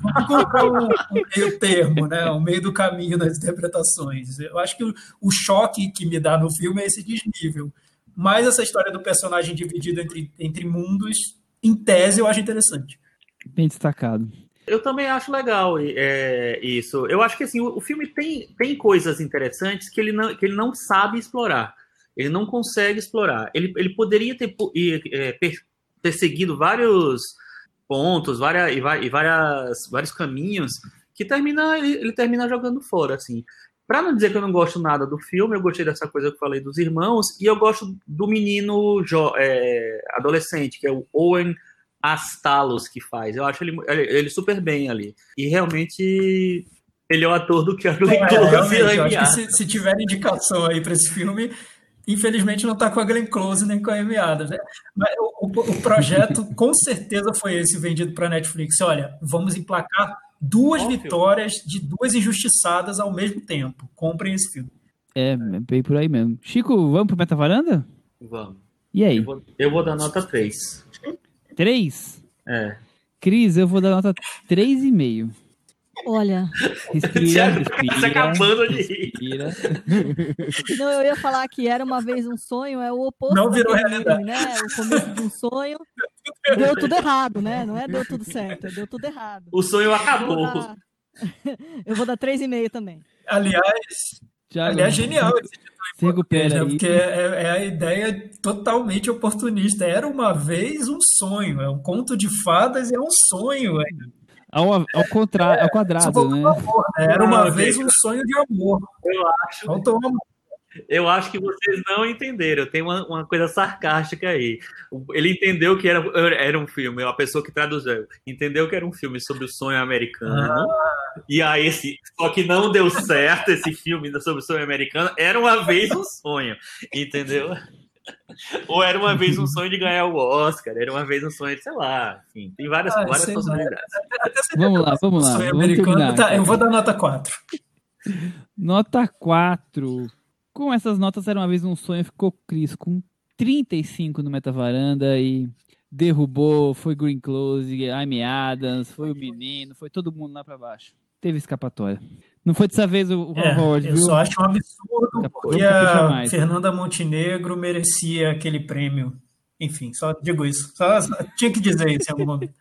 vamos encontrar um, um meio termo, né? Um meio do caminho nas interpretações. Eu acho que o, o choque que me dá no filme é esse desnível. Mas essa história do personagem dividido entre, entre mundos, em tese, eu acho interessante. Bem destacado. Eu também acho legal é, isso. Eu acho que assim, o, o, filme tem, tem coisas interessantes que ele, não, que ele não sabe explorar. Ele não consegue explorar. Ele, ele poderia ter é, perseguido vários pontos várias, e, várias, vários caminhos que termina, ele, ele termina jogando fora. Assim. Para não dizer que eu não gosto nada do filme, eu gostei dessa coisa que eu falei dos irmãos, e eu gosto do menino é, adolescente, que é o Owen Astalos que faz. Eu acho ele, ele super bem ali. E realmente ele é o ator do que a Glenn Close. É, eu acho que se, se tiver indicação aí para esse filme, infelizmente não está com a Glenn Close nem com a Amy Adams. Né? Mas o, o, o, projeto com certeza foi esse vendido para a Netflix. Olha, vamos emplacar duas Óbvio. vitórias de duas injustiçadas ao mesmo tempo. Comprem esse filme. É, é bem por aí mesmo. Chico, vamos pro Meta Varanda? Vamos. E aí? Eu vou, eu vou dar nota 3. 3? É. Cris, eu vou dar nota 3,5. Olha. Respira, respira. Tá acabando de respira. Não, eu ia falar que era uma vez um sonho, é o oposto. Não virou realidade. filme, né? O começo de um sonho deu tudo errado, né? Não é deu tudo certo, deu tudo errado. O sonho Eu vou acabou. dar, eu vou dar 3,5 também. Aliás, Já aliás genial esse português, né? aí. Porque é, é a ideia totalmente oportunista. Era uma vez um sonho, é um conto de fadas e é um sonho. é. Ao, ao contrário, ao quadrado, né? amor, né? Era uma Não, vez um sonho de amor. Eu acho, Faltou amor. Eu acho que vocês não entenderam. Tem uma, uma coisa sarcástica aí. Ele entendeu que era, era um filme, a pessoa que traduziu entendeu que era um filme sobre o sonho americano. E aí, esse, só que não deu certo esse filme sobre o sonho americano. Era uma vez um sonho, entendeu? Ou era uma vez um sonho de ganhar o Oscar, era uma vez um sonho de, sei lá, enfim, tem várias, Ah, várias possibilidades. Vamos lá, vamos lá. sonho Vamos americano. terminar. Tá, eu vou dar nota 4. Nota 4. Com essas notas, era uma vez um sonho, ficou Cris com 35 no Metavaranda e derrubou, foi Green Close, Amy Adams, foi o menino, foi todo mundo lá pra baixo. Teve escapatória. Não foi dessa vez o, o É, Howard, eu viu? só acho um absurdo porque a. Fernanda Montenegro merecia aquele prêmio. Enfim, só digo isso. Só, só tinha que dizer isso em algum momento.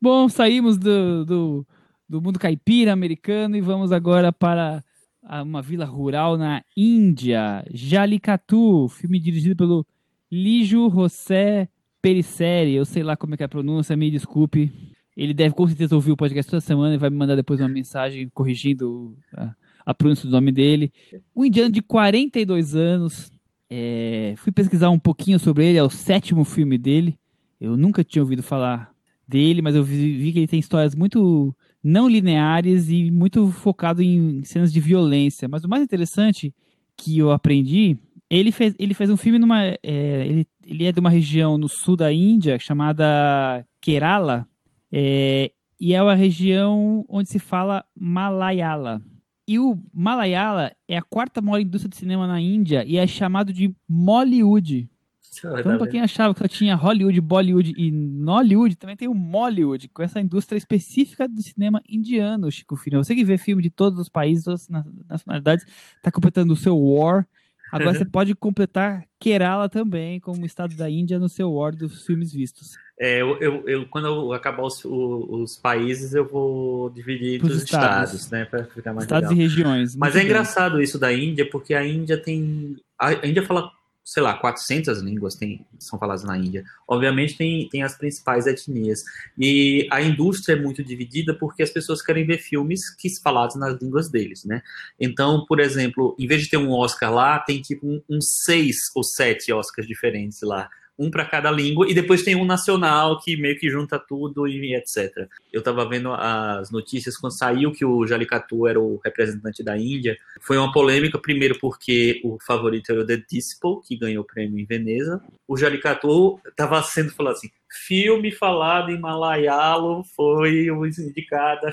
Bom, saímos do, do, do mundo caipira americano e vamos agora para uma vila rural na Índia, Jalikatu, filme dirigido pelo Lijo José Perisseri, eu sei lá como é que é a pronúncia, me desculpe. Ele deve com certeza ouvir o podcast toda semana e vai me mandar depois uma mensagem corrigindo a, a pronúncia do nome dele. Um indiano de 42 anos. é, fui pesquisar um pouquinho sobre ele, é o sétimo filme dele. Eu nunca tinha ouvido falar dele, mas eu vi, vi que ele tem histórias muito não lineares e muito focado em cenas de violência. Mas o mais interessante que eu aprendi, ele fez, ele fez um filme numa. é, ele, ele é de uma região no sul da Índia chamada Kerala, é, e é uma região onde se fala Malayala. E o Malayala é a quarta maior indústria de cinema na Índia e é chamado de Mollywood. Então, pra quem achava que só tinha Hollywood, Bollywood e Nollywood, também tem o Mollywood, com essa indústria específica do cinema indiano, Chico Filho. Você que vê filme de todos os países, todas as na- nacionalidades, tá completando o seu War. Agora você pode completar Kerala também, como estado da Índia, no seu War dos filmes vistos. É, eu, eu, eu- quando eu acabar os, os países, eu vou dividir Pros os estados. estados, né? Ficar mais Estados legal. e regiões. Mas é bem. engraçado isso da Índia, porque a Índia tem. A Índia fala sei lá, 400 línguas tem, são faladas na Índia. Obviamente tem, tem as principais etnias. E a indústria é muito dividida porque as pessoas querem ver filmes que falados nas línguas deles, né? Então, por exemplo, em vez de ter um Oscar lá, tem tipo uns um, um seis ou sete Oscars diferentes lá um para cada língua, e depois tem um nacional que meio que junta tudo e etc. Eu estava vendo as notícias quando saiu que o Jallikattu era o representante da Índia. Foi uma polêmica, primeiro porque o favorito era o The Disciple, que ganhou o prêmio em Veneza. O Jallikattu estava sendo falado assim, filme falado em malayalo foi o indicado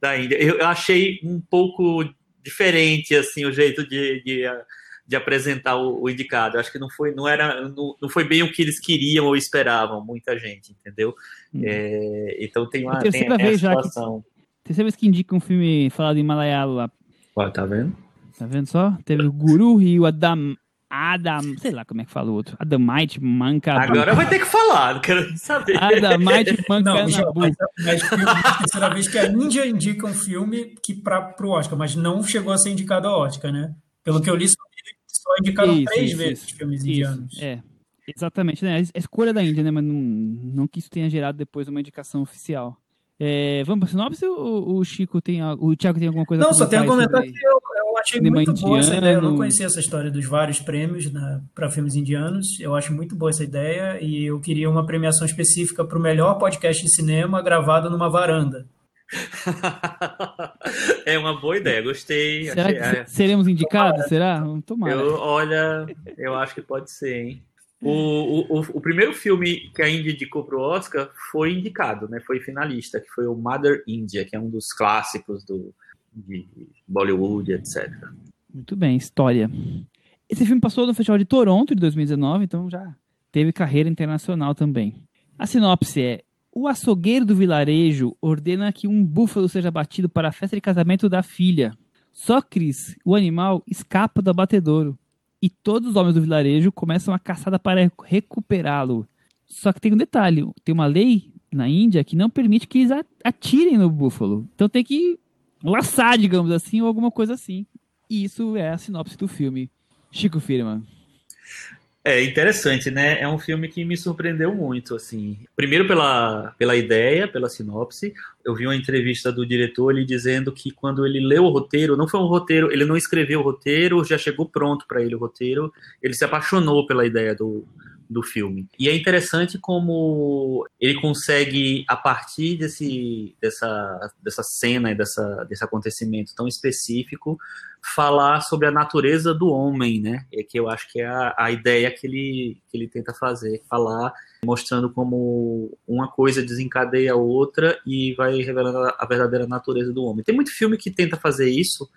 da Índia. Eu achei um pouco diferente assim o jeito de, de de apresentar o, o, indicado. acho que não foi, não era, não, não, foi bem o que eles queriam ou esperavam, muita gente, entendeu? Hum. É, então tem uma tem vez situação. Já que, terceira vez que indica um filme falado em Malayalam lá. Ó, tá vendo? Tá vendo só? Teve o Guru e o Adam. Adam, sei lá como é que fala o outro. Adamite Manca. Agora vai ter que falar, não quero saber. Adamite Manca. Não, já, mas, mas a terceira vez que a Índia indica um filme que para pro Oscar, mas não chegou a ser indicado ao Oscar, né? Pelo que eu li, só indicaram isso, três isso, vezes isso, filmes indianos. É, exatamente. Né? A escolha da Índia, né? Mas não, não que isso tenha gerado depois uma indicação oficial. É, vamos para sinopse ou o Chico tem o Thiago tem alguma coisa Não, só tenho a comentar que eu, eu achei muito indiano. boa essa ideia. Eu não conhecia essa história dos vários prêmios né, para filmes indianos. Eu acho muito boa essa ideia e eu queria uma premiação específica para o melhor podcast de cinema gravado numa varanda. é uma boa ideia, gostei. Será achei, que é... seremos indicados? Será? Tomara. Eu, olha, eu acho que pode ser, hein? O, o, o, primeiro filme que a Índia indicou para o Oscar foi indicado, né? Foi finalista, que foi o Mother India, que é um dos clássicos do, de Bollywood, etc. Muito bem, história. Esse filme passou no Festival de Toronto de 2019, então já teve carreira internacional também. A sinopse é: o açougueiro do vilarejo ordena que um búfalo seja batido para a festa de casamento da filha. Só Cris, o animal, escapa do abatedouro. E todos os homens do vilarejo começam a caçada para recuperá-lo. Só que tem um detalhe: tem uma lei na Índia que não permite que eles atirem no búfalo. Então tem que laçar, digamos assim, ou alguma coisa assim. E isso é a sinopse do filme. Chico Firman. É interessante, né? É um filme que me surpreendeu muito, assim. Primeiro pela, pela ideia, pela sinopse. Eu vi uma entrevista do diretor ele dizendo que quando ele leu o roteiro, não foi um roteiro, ele não escreveu o roteiro, já chegou pronto para ele o roteiro. Ele se apaixonou pela ideia do, do filme. E é interessante como ele consegue, a partir desse, dessa, dessa cena e dessa, desse acontecimento tão específico, falar sobre a natureza do homem, né? É que eu acho que é a, a ideia que ele, que ele tenta fazer, falar mostrando como uma coisa desencadeia a outra e vai revelando a verdadeira natureza do homem. Tem muito filme que tenta fazer isso,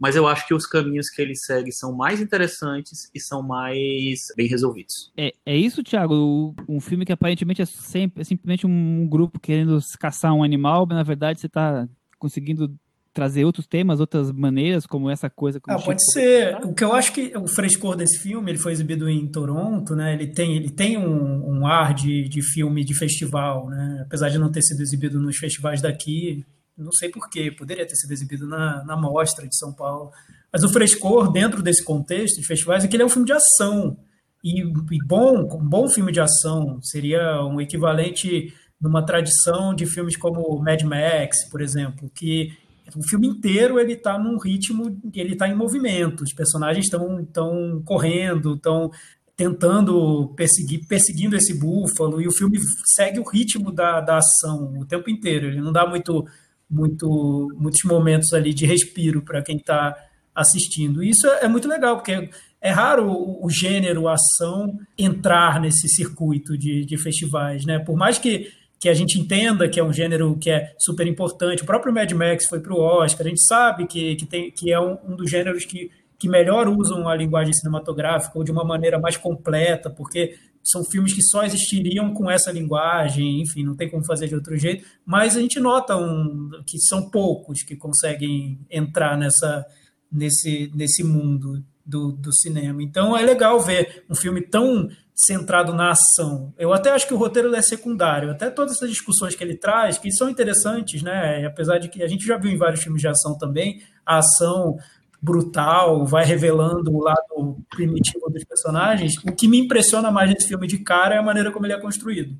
mas eu acho que os caminhos que ele segue são mais interessantes e são mais bem resolvidos. É, é isso, Thiago? Um filme que aparentemente é, sempre, é simplesmente um grupo querendo caçar um animal, mas na verdade você está conseguindo trazer outros temas, outras maneiras, como essa coisa. Ah, pode ser. O que eu acho que o frescor desse filme, ele foi exibido em Toronto, né? Ele tem, ele tem um, um ar de, de filme de festival, né? Apesar de não ter sido exibido nos festivais daqui, não sei porquê, poderia ter sido exibido na, na Mostra de São Paulo. Mas o frescor, dentro desse contexto de festivais, é que ele é um filme de ação. E, e bom, um bom filme de ação seria um equivalente numa tradição de filmes como Mad Max, por exemplo, que o filme inteiro ele está num ritmo, ele está em movimento, os personagens estão estão correndo, estão tentando perseguir, perseguindo esse búfalo, e o filme segue o ritmo da, da ação o tempo inteiro, ele não dá muito muito, muitos momentos ali de respiro para quem está assistindo. E isso é, é, muito legal, porque é raro o, o, gênero ação entrar nesse circuito de, de festivais, né? Por mais que, que a gente entenda que é um gênero que é super importante, o próprio Mad Max foi para o Oscar, a gente sabe que, que, tem, que é um, um dos gêneros que, que melhor usam a linguagem cinematográfica ou de uma maneira mais completa, porque são filmes que só existiriam com essa linguagem, enfim, não tem como fazer de outro jeito, mas a gente nota um, que são poucos que conseguem entrar nessa, nesse, nesse mundo do, do cinema. Então é legal ver um filme tão centrado na ação. Eu até acho que o roteiro é secundário, até todas essas discussões que ele traz, que são interessantes, né? Apesar de que a gente já viu em vários filmes de ação também, a ação brutal, vai revelando o lado primitivo dos personagens. O que me impressiona mais nesse filme de cara é a maneira como ele é construído.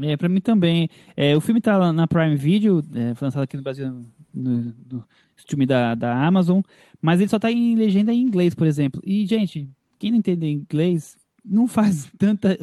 É, pra mim também. É, o filme tá na Prime Video, é, foi lançado aqui no Brasil no, no filme da, da Amazon, mas ele só tá em legenda em inglês, por exemplo. E, gente, quem não entende inglês não faz tanta.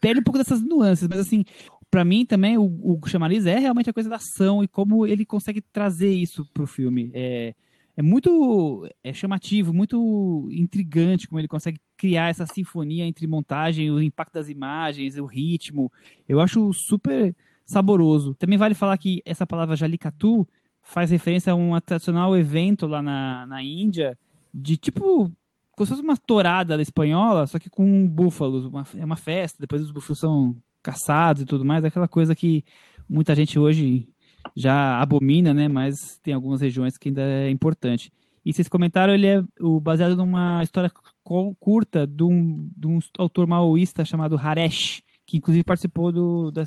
perde um pouco dessas nuances, mas assim, para mim também o, o chamariz é realmente a coisa da ação e como ele consegue trazer isso pro filme. É, é muito é chamativo, muito intrigante como ele consegue criar essa sinfonia entre montagem, o impacto das imagens, o ritmo. Eu acho super saboroso. Também vale falar que essa palavra Jalikatu faz referência a um tradicional evento lá na, na Índia, de tipo, como se fosse uma torada espanhola, só que com búfalos. Uma, é uma festa, depois os búfalos são caçados e tudo mais, aquela coisa que muita gente hoje já abomina, né? Mas tem algumas regiões que ainda é importante. E vocês comentaram, ele é baseado numa história curta de um, de um autor maoísta chamado Haresh, que inclusive participou do, da,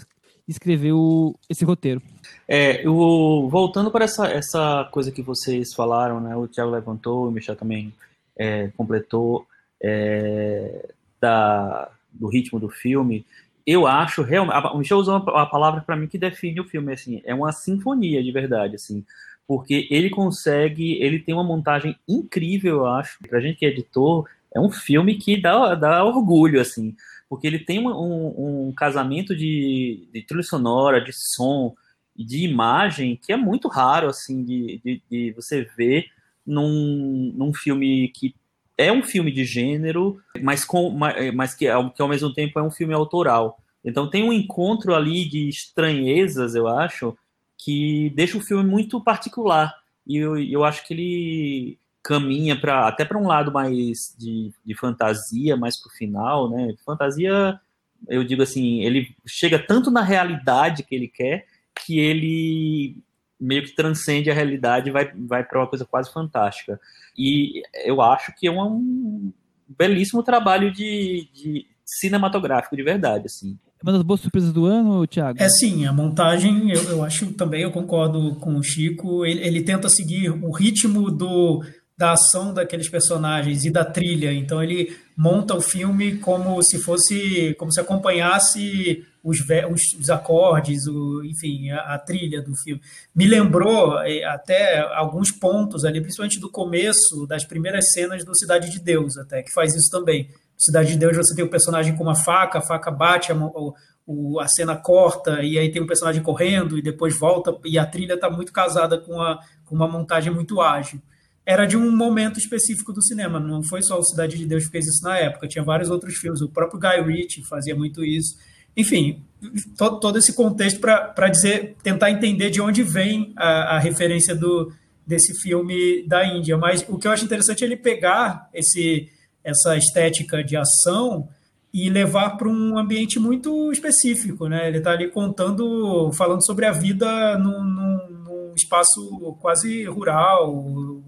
escreveu esse roteiro. É, eu, voltando para essa, essa coisa que vocês falaram, né? O Thiago levantou, o Michel também é, completou é, da, do ritmo do filme eu acho realmente. O Michel usou a palavra para mim que define o filme, assim, é uma sinfonia de verdade, assim, porque ele consegue, ele tem uma montagem incrível, eu acho. Pra gente que é editor, é um filme que dá, dá orgulho, assim, porque ele tem um, um, um casamento de, de trilha sonora, de som de imagem que é muito raro, assim, de, de, de você ver num, num filme que é um filme de gênero, mas, com, mas que, que ao mesmo tempo é um filme autoral. Então tem um encontro ali de estranhezas, eu acho, que deixa o filme muito particular. E eu, eu acho que ele caminha para até para um lado mais de, de fantasia, mais para o final, né? Fantasia, eu digo assim, ele chega tanto na realidade que ele quer que ele meio que transcende a realidade e vai, vai para uma coisa quase fantástica. E eu acho que é um belíssimo trabalho de, de cinematográfico de verdade, assim. É uma das boas surpresas do ano, Thiago? É sim, a montagem, eu, eu acho também, eu concordo com o Chico, ele, ele tenta seguir o ritmo do, da ação daqueles personagens e da trilha. Então ele monta o filme como se fosse, como se acompanhasse os, os, os acordes, o, enfim, a, a, trilha do filme. Me lembrou é, até alguns pontos ali, principalmente do começo das primeiras cenas do Cidade de Deus, até que faz isso também. Cidade de Deus você tem o personagem com uma faca, a faca bate, a, o, a cena corta e aí tem um personagem correndo e depois volta e a trilha está muito casada com, a, com uma montagem muito ágil era de um momento específico do cinema, não foi só o Cidade de Deus que fez isso na época, tinha vários outros filmes, o próprio Guy Ritchie fazia muito isso. Enfim, todo, todo esse contexto para dizer, tentar entender de onde vem a, a, referência do, desse filme da Índia. Mas o que eu acho interessante é ele pegar esse, essa estética de ação e levar para um ambiente muito específico, né? Ele está ali contando, falando sobre a vida num, num espaço quase rural,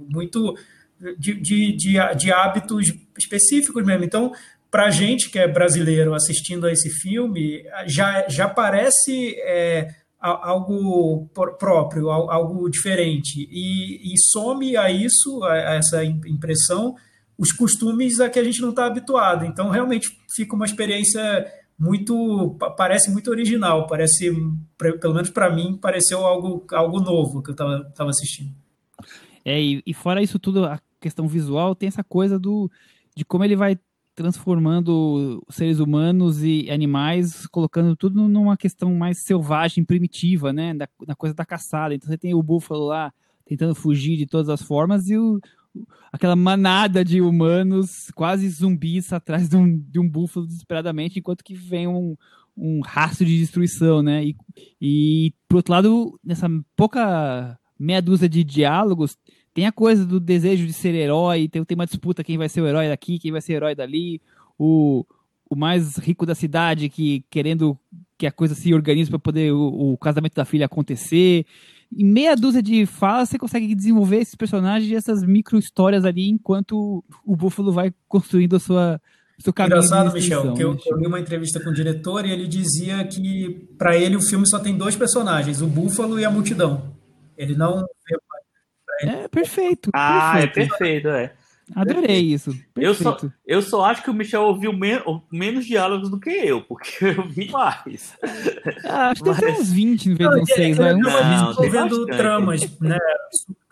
muito de, de, de, de hábitos específicos mesmo. Então, para a gente que é brasileiro assistindo a esse filme, já, já parece é, algo próprio, algo diferente. E, e some a isso, a essa impressão, os costumes a que a gente não está habituado. Então, realmente fica uma experiência muito parece muito original, parece pelo menos para mim pareceu algo algo novo que eu estava assistindo. É, e, e, fora isso tudo, a questão visual tem essa coisa do de como ele vai transformando seres humanos e animais, colocando tudo numa questão mais selvagem, primitiva, né, da, da coisa da caçada. Então você tem o búfalo lá tentando fugir de todas as formas e o, aquela manada de humanos, quase zumbis, atrás de um, de um búfalo desesperadamente, enquanto que vem um, um rastro de destruição, né? E, e, por outro lado, nessa pouca meia dúzia de diálogos, tem a coisa do desejo de ser herói, tem, tem uma disputa quem vai ser o herói daqui, quem vai ser o herói dali, o, o mais rico da cidade que querendo que a coisa se organize para poder o, o casamento da filha acontecer em meia dúzia de falas, você consegue desenvolver esses personagens e essas micro histórias ali enquanto o Búfalo vai construindo a sua, seu caminho. Engraçado, Michel, que eu, eu li uma entrevista com o diretor e ele dizia que para ele o filme só tem dois personagens, o Búfalo e a multidão. Ele não. Para É perfeito. Ah, perfeito. é perfeito, é. Adorei isso. Eu só, eu só acho que o Michel ouviu men- menos diálogos do que eu, porque eu vi mais. Ah, acho que Mas- uns 20 em vez de Não, uns é- 6, é- vai. não, Uns mas Não, estou tem vendo bastante. tramas, né?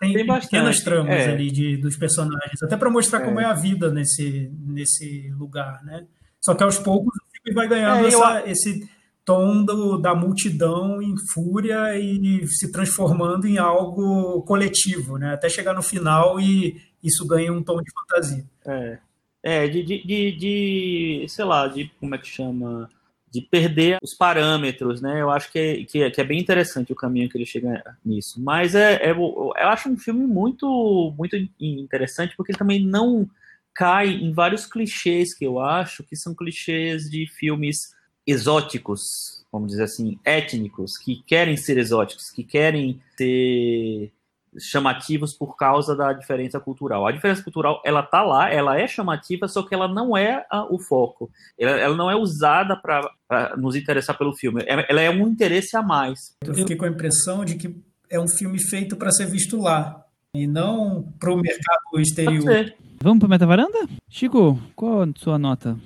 Tem, Tem pequenas tramas é. ali de, dos personagens, até para mostrar É. como é a vida nesse, nesse lugar, né? Só que aos poucos o filme vai ganhando É, eu essa- esse tom do- da multidão em fúria e se transformando em algo coletivo, né? Até chegar no final e isso ganha um tom de fantasia. É, é de, de, de, de, sei lá, de como é que chama? De perder os parâmetros, né? Eu acho que é, que é, que é bem interessante o caminho que ele chega nisso. Mas é, é, eu acho um filme muito, muito interessante porque ele também não cai em vários clichês que eu acho que são clichês de filmes exóticos, vamos dizer assim, étnicos, que querem ser exóticos, que querem ser chamativos por causa da diferença cultural. A diferença cultural, ela tá lá, ela é chamativa, só que ela não é a- o foco. Ela, ela não é usada para nos interessar pelo filme. É- Ela é um interesse a mais. Eu fiquei com a impressão de que é um filme feito para ser visto lá e não para o mercado Pode exterior. ser. Vamos pro Meta Varanda? Chico, qual a sua nota?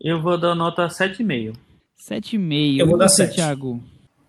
Eu vou dar nota 7,5. 7,5. Eu vou dar você, sete. Thiago?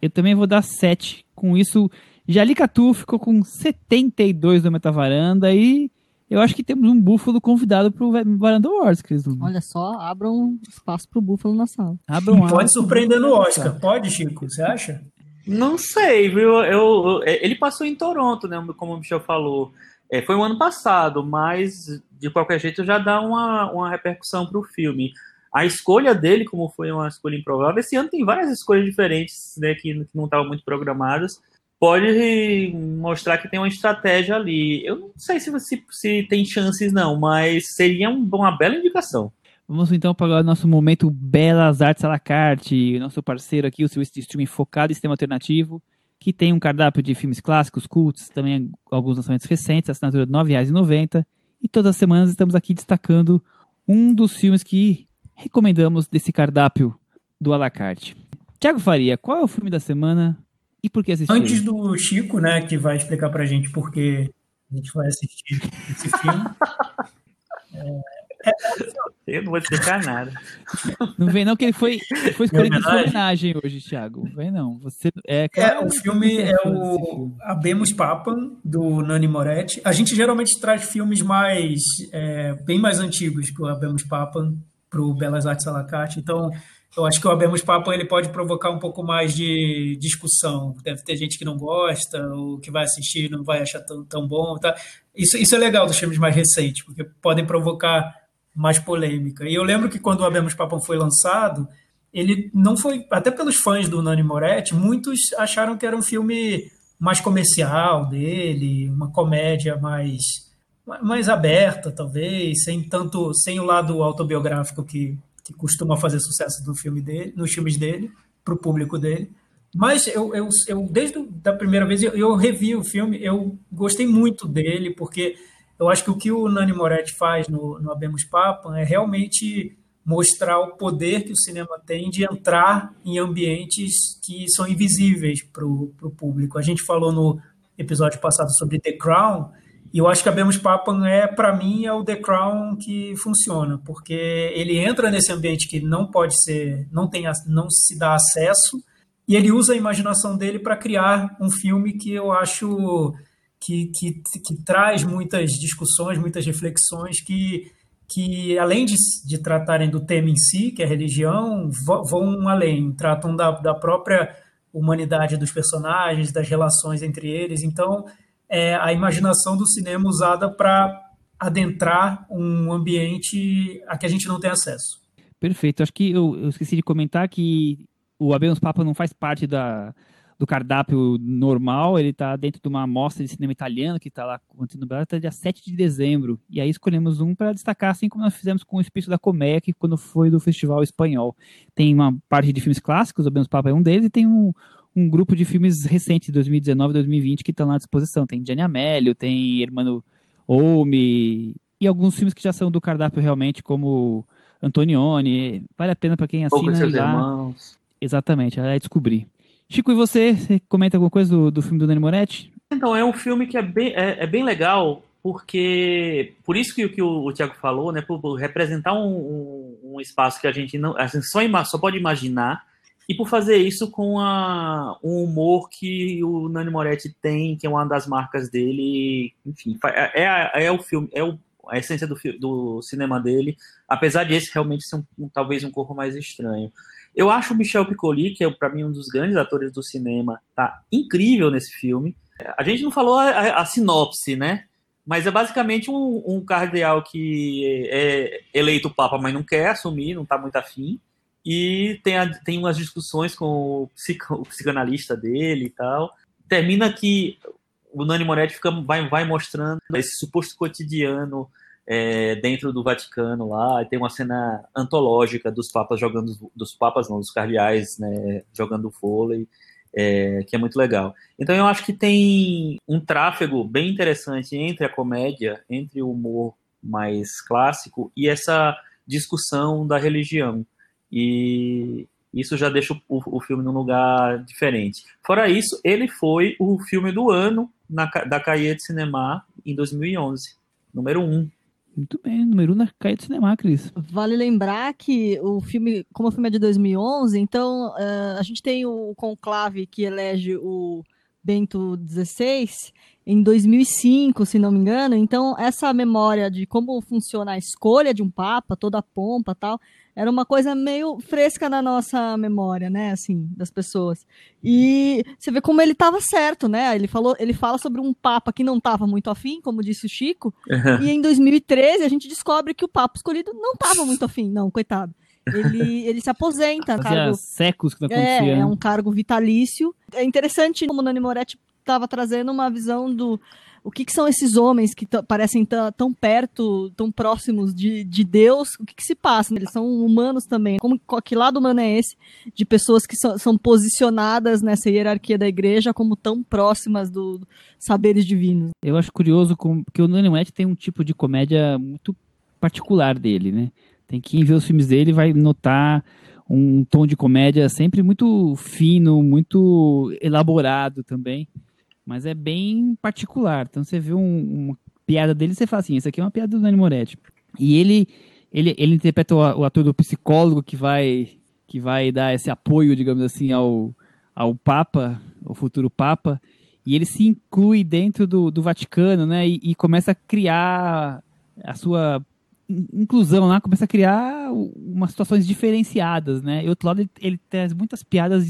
Eu também vou dar 7. Com isso, Jalicatu ficou com 72 do Metavaranda e eu acho que temos um búfalo convidado pro Varanda Awards, Cris. Olha só, abram espaço pro Búfalo na sala. Abram Pode surpreender no Oscar, pode, Chico? Você acha? Não sei, viu? Eu, eu- ele passou em Toronto, né? Como o Michel falou. É, foi o ano passado, mas de qualquer jeito já dá uma, uma repercussão para o filme. A escolha dele, como foi uma escolha improvável, esse ano tem várias escolhas diferentes né, que, que não estavam muito programadas. Pode mostrar que tem uma estratégia ali. Eu não sei se, se, se tem chances, não, mas seria um- uma bela indicação. Vamos então para o nosso momento Belas Artes à la carte, nosso parceiro aqui, o serviço de streaming focado em sistema alternativo, que tem um cardápio de filmes clássicos, cultos, também alguns lançamentos recentes, assinatura de R$ 9,90. E todas as semanas estamos aqui destacando um dos filmes que recomendamos desse cardápio do à la carte. Tiago Faria, qual é o filme da semana e por que assistir? Antes do Chico, né, que vai explicar pra gente por que a gente vai assistir esse filme. Eu não vou explicar nada. Não vem não que ele foi, ele foi escolhido em sua homenagem? hoje, Thiago. Vem não. Você é, É, o filme é o. Abemos Papam, do Nani Moretti. A gente geralmente traz filmes mais é, bem mais antigos que o Abemos Papam para o Belas Artes à la carte. Então, eu acho que o Abemos Papam ele pode provocar um pouco mais de discussão. Deve ter gente que não gosta, ou que vai assistir e não vai achar tão, tão bom. Tá? Isso, isso é legal dos filmes mais recentes, porque podem provocar mais polêmica. E eu lembro que quando o Abemos Papam foi lançado, ele não foi, até pelos fãs do Nani Moretti, muitos acharam que era um filme mais comercial dele, uma comédia mais mais aberta, talvez, sem tanto, sem o lado autobiográfico que, que costuma fazer sucesso do filme dele, nos filmes dele, para o público dele. Mas eu, eu, eu desde a primeira vez eu, eu revi o filme, eu gostei muito dele, porque eu acho que o que o Nani Moretti faz no, no Abemos Papam é realmente mostrar o poder que o cinema tem de entrar em ambientes que são invisíveis para o público. A gente falou no episódio passado sobre The Crown, e eu acho que Abemos Papam é, para mim, é o The Crown que funciona, porque ele entra nesse ambiente que não pode ser, não tem, não se dá acesso, e ele usa a imaginação dele para criar um filme que eu acho que, que, que traz muitas discussões, muitas reflexões que, que além de, de tratarem do tema em si, que é a religião, vão além, tratam da, da própria humanidade dos personagens, das relações entre eles. Então, é a imaginação do cinema usada para adentrar um ambiente a que a gente não tem acesso. Perfeito. Acho que eu, eu esqueci de comentar que o Abemos Papa não faz parte da, do cardápio normal, ele está dentro de uma amostra de cinema italiano que está lá acontecendo no Brasil até dia 7 de dezembro. E aí escolhemos um para destacar, assim como nós fizemos com o Espírito da Comédia, que quando foi do Festival Espanhol. Tem uma parte de filmes clássicos, o Abemos Papa é um deles, e tem um, um grupo de filmes recentes, de 2019 e 2020, que estão lá à disposição. Tem Gianni Amelio, tem Hermano Olme, e alguns filmes que já são do cardápio realmente, como Antonioni. Vale a pena para quem assina. Seus lá. irmãos. Exatamente, é descobrir. Chico, e você? Você comenta alguma coisa do, do filme do Nani Moretti? Então, é um filme que é bem, é, é bem legal, porque por isso que, que o, o Tiago falou, né, por, por representar um, um, um, espaço que a gente não, a gente só, só pode imaginar, e por fazer isso com a, um humor que o Nani Moretti tem, que é uma das marcas dele, enfim, é, é, é o filme, é o, a essência do, do cinema dele, apesar de esse realmente ser um, talvez um corpo mais estranho. Eu acho o Michel Piccoli, que é para mim um dos grandes atores do cinema, tá incrível nesse filme. A gente não falou a, a, a sinopse, né? Mas é basicamente um, um, cardeal que é eleito papa, mas não quer assumir, não está muito afim. E tem, a, tem umas discussões com o, psico, o, psicanalista dele e tal. Termina que o Nani Moretti fica, vai, vai mostrando esse suposto cotidiano é, dentro do Vaticano lá. E tem uma cena antológica dos papas jogando, dos papas não, dos cardeais, né, jogando vôlei é, que é muito legal. Então eu acho que tem um tráfego bem interessante entre a comédia, entre o humor mais clássico e essa discussão da religião. E isso já deixa o, o filme num lugar diferente. Fora isso, ele foi o filme do ano na, da Cahiers de Cinema em 2011, número 1. Um. Muito bem, número 1 um na Caia de Cinema, Cris. Vale lembrar que o filme, como o filme é de 2011, então uh, a gente tem o conclave que elege o Bento XVI em 2005, se não me engano. Então, essa memória de como funciona a escolha de um papa, toda a pompa tal, era uma coisa meio fresca na nossa memória, né, assim, das pessoas. E você vê como ele estava certo, né? Ele falou, ele fala sobre um papa que não estava muito afim, como disse o Chico, uhum. e em 2013 a gente descobre que o papa escolhido não estava muito afim, não, coitado. Ele, ele se aposenta. Fazia cargo, séculos que não acontecia. É, é um cargo vitalício. É interessante como o Nani Moretti estava trazendo uma visão do o que, que são esses homens que parecem tão perto, tão próximos de, de Deus? O que, que se passa? Eles são humanos também. Como, que lado humano é esse? De pessoas que são, são posicionadas nessa hierarquia da igreja como tão próximas dos do saberes divinos. Eu acho curioso que o Nani West tem um tipo de comédia muito particular dele, né? Tem quem vê os filmes dele vai notar um tom de comédia sempre muito fino, muito elaborado também mas é bem particular. Então você vê um, uma piada dele e você fala assim, isso aqui é uma piada do Dani Moretti. E ele, ele, ele interpreta o, ator do psicólogo que vai, que vai dar esse apoio, digamos assim, ao, ao Papa, ao futuro Papa, e ele se inclui dentro do, do Vaticano, né, e, e começa a criar a sua inclusão lá, começa a criar umas situações diferenciadas, né, e outro lado ele, ele traz muitas piadas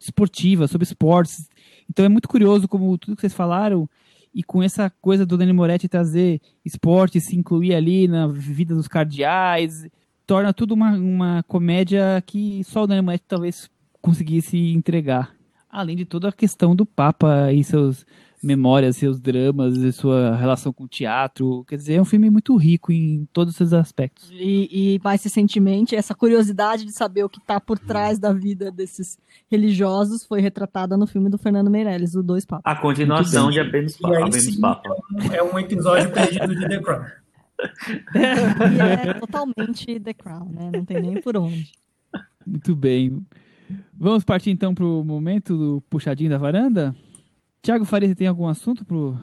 esportivas, sobre esportes, então é muito curioso como tudo que vocês falaram e com essa coisa do Dani Moretti trazer esporte, se incluir ali na vida dos cardeais, torna tudo uma, uma comédia que só o Dani Moretti talvez conseguisse entregar. Além de toda a questão do Papa e seus memórias, seus dramas, e sua relação com o teatro. Quer dizer, é um filme muito rico em todos esses aspectos. E, e mais recentemente, essa curiosidade de saber o que está por trás da vida desses religiosos foi retratada no filme do Fernando Meirelles, O Dois Papas. A continuação de Apenas Papa. Apenas Papa. É um episódio perdido de The Crown. e é totalmente The Crown, né? Não tem nem por onde. Muito bem. Vamos partir então para o momento do puxadinho da varanda? Tiago Faria, tem algum assunto pro.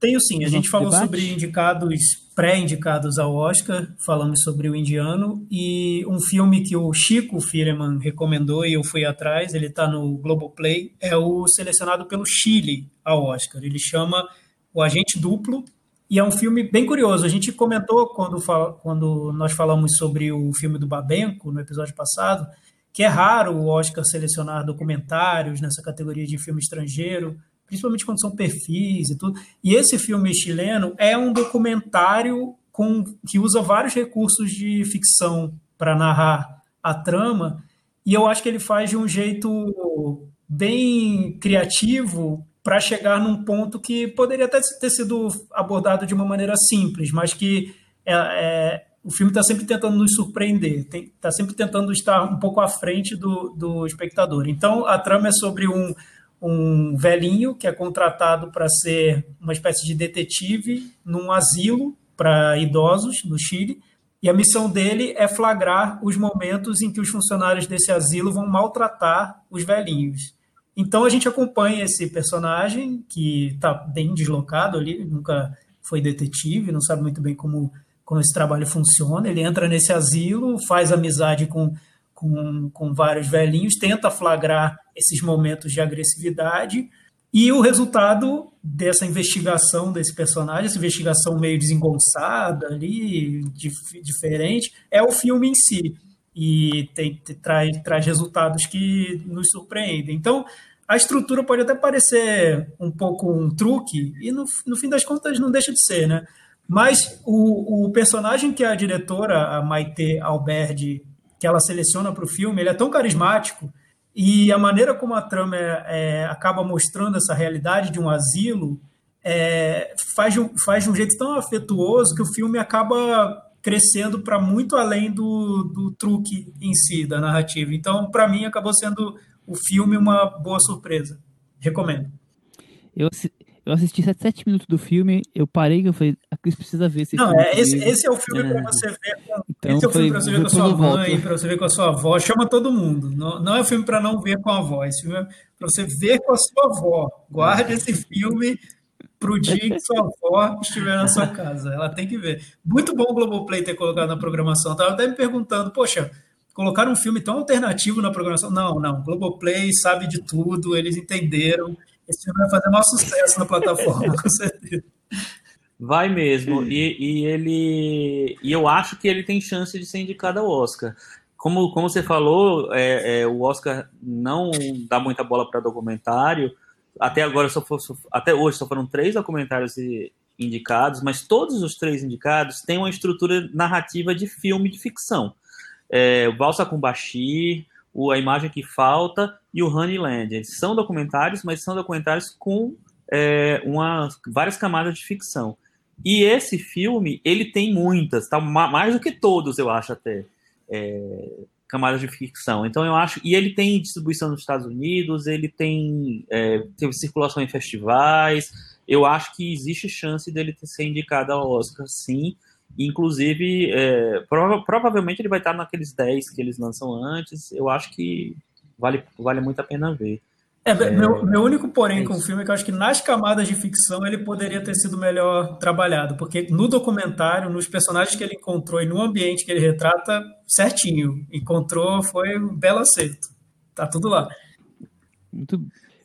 Tenho sim. A gente falou debate? sobre indicados, pré-indicados ao Oscar, falamos sobre o indiano e um filme que o Chico Firman recomendou e eu fui atrás, ele está no Globoplay, é o selecionado pelo Chile ao Oscar. Ele chama O Agente Duplo e é um filme bem curioso. A gente comentou quando, quando nós falamos sobre o filme do Babenco no episódio passado, que é raro o Oscar selecionar documentários nessa categoria de filme estrangeiro principalmente quando são perfis e tudo. E esse filme chileno é um documentário com, que usa vários recursos de ficção para narrar a trama, e eu acho que ele faz de um jeito bem criativo para chegar num ponto que poderia até ter sido abordado de uma maneira simples, mas que é, é, o filme está sempre tentando nos surpreender, está sempre tentando estar um pouco à frente do, do espectador. Então, a trama é sobre um, um velhinho que é contratado para ser uma espécie de detetive num asilo para idosos no Chile. E a missão dele é flagrar os momentos em que os funcionários desse asilo vão maltratar os velhinhos. Então a gente acompanha esse personagem que está bem deslocado ali, nunca foi detetive, não sabe muito bem como, como esse trabalho funciona. Ele entra nesse asilo, faz amizade com, com, com vários velhinhos, tenta flagrar esses momentos de agressividade. E o resultado dessa investigação desse personagem, essa investigação meio desengonçada ali, dif diferente, é o filme em si. E tem, traz, traz resultados que nos surpreendem. Então, a estrutura pode até parecer um pouco um truque, e no, no fim das contas não deixa de ser, né? Mas o, o personagem que a diretora, a Maite Alberdi, que ela seleciona para o filme, ele é tão carismático e a maneira como a trama é, é, acaba mostrando essa realidade de um asilo é, faz, de um, faz de um jeito tão afetuoso que o filme acaba crescendo para muito além do, do truque em si, da narrativa. Então, para mim, acabou sendo o filme uma boa surpresa. Recomendo. Eu, eu assisti sete, sete minutos do filme, eu parei e eu falei, a Cris precisa ver esse Não, filme. É, esse, esse, é o filme é. para você ver com, então, esse é o filme para você ver com a sua mãe, para você ver com a sua avó, chama todo mundo. Não, não é o filme para não ver com a avó, esse filme é para você ver com a sua avó. Guarde esse filme para o dia que sua avó estiver na sua casa. Ela tem que ver. Muito bom o Globoplay ter colocado na programação. Estava até me perguntando, poxa, colocaram um filme tão alternativo na programação. Não, não. Globoplay sabe de tudo, eles entenderam. Esse filme vai fazer maior sucesso na plataforma, com certeza. Vai mesmo. E, e, ele. E eu acho que ele tem chance de ser indicado ao Oscar. Como, como você falou, é, é, o Oscar não dá muita bola para documentário. Até agora, só for, até hoje, só foram três documentários indicados, mas todos os três indicados têm uma estrutura narrativa de filme de ficção. É, Valsa com Bashir, o A Imagem que Falta e o Honeyland. Eles são documentários, mas são documentários com é, uma, várias camadas de ficção. E esse filme, ele tem muitas, tá? mais do que todos, eu acho até, é, camadas de ficção. Então eu acho, e ele tem distribuição nos Estados Unidos, ele tem é, teve circulação em festivais. Eu acho que existe chance dele ser indicado ao Oscar, sim. Inclusive, é, prova provavelmente ele vai estar naqueles 10 que eles lançam antes. Eu acho que vale, vale muito a pena ver. É, é, meu, meu único porém é com o filme é que eu acho que nas camadas de ficção ele poderia ter sido melhor trabalhado, porque no documentário, nos personagens que ele encontrou e no ambiente que ele retrata, certinho. Encontrou, foi um belo acerto. Tá tudo lá. Muito,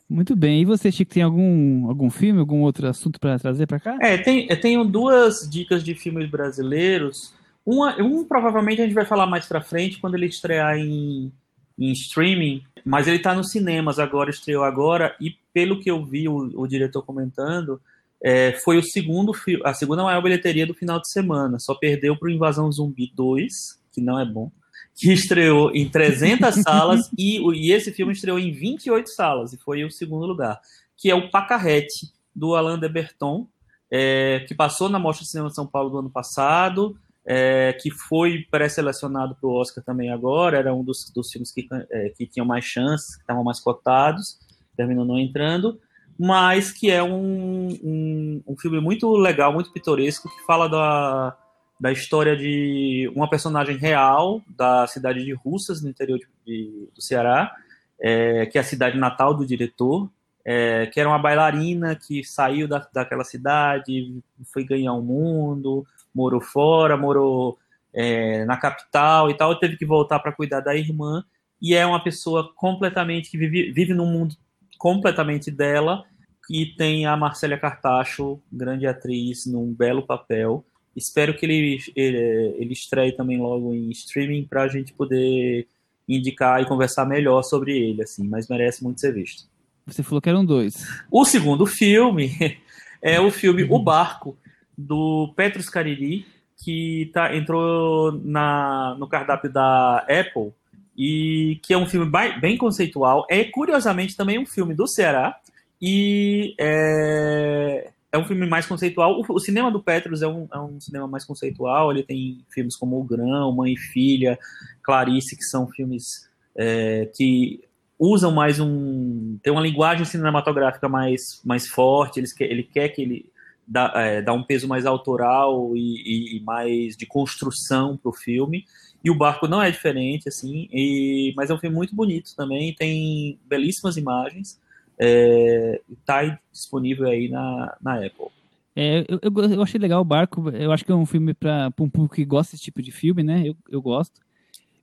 muito bem. E você, Chico, tem algum, algum filme, algum outro assunto para trazer para cá? É, tem, eu tenho duas dicas de filmes brasileiros. Uma, um provavelmente a gente vai falar mais para frente, quando ele estrear em, em streaming, mas ele está nos cinemas agora, estreou agora, e pelo que eu vi o, o diretor comentando, é, foi o segundo a segunda maior bilheteria do final de semana. Só perdeu para o Invasão Zumbi 2, que não é bom que estreou em 300 salas e, e esse filme estreou em 28 salas e foi o segundo lugar, que é o Pacarrete, do Alain de Berton, é, que passou na Mostra de Cinema de São Paulo do ano passado, é, que foi pré-selecionado para o Oscar também agora, era um dos, dos filmes que, é, que tinham mais chances, que estavam mais cotados, terminou não entrando, mas que é um, um, um filme muito legal, muito pitoresco, que fala da, da história de uma personagem real da cidade de Russas, no interior de, de, do Ceará, é, que é a cidade natal do diretor, é, que era uma bailarina que saiu da, daquela cidade, foi ganhar o um mundo, morou fora, morou é, na capital e tal, teve que voltar para cuidar da irmã, e é uma pessoa completamente que vive, vive num mundo completamente dela, e tem a Marcélia Cartacho, grande atriz, num belo papel, Espero que ele, ele, ele estreie também logo em streaming para a gente poder indicar e conversar melhor sobre ele, assim, mas merece muito ser visto. Você falou que eram dois. O segundo filme é o filme O Barco, do Petrus Cariri, que tá, entrou na, no cardápio da Apple, e que é um filme bem conceitual. É, curiosamente, também um filme do Ceará, e é, é um filme mais conceitual. O, o cinema do Petrus é um, é um, cinema mais conceitual. Ele tem filmes como O Grão, Mãe e Filha, Clarice, que são filmes é, que usam mais um. tem uma linguagem cinematográfica mais, mais forte. Ele quer, que ele dá, é, dá um peso mais autoral e, e mais de construção para o filme. E o barco não é diferente, assim, e, mas é um filme muito bonito também, tem belíssimas imagens. Está é, disponível aí na, na Apple. É, eu, eu, eu, achei legal o Barco, eu acho que é um filme para um público que gosta desse tipo de filme, né? Eu, eu gosto.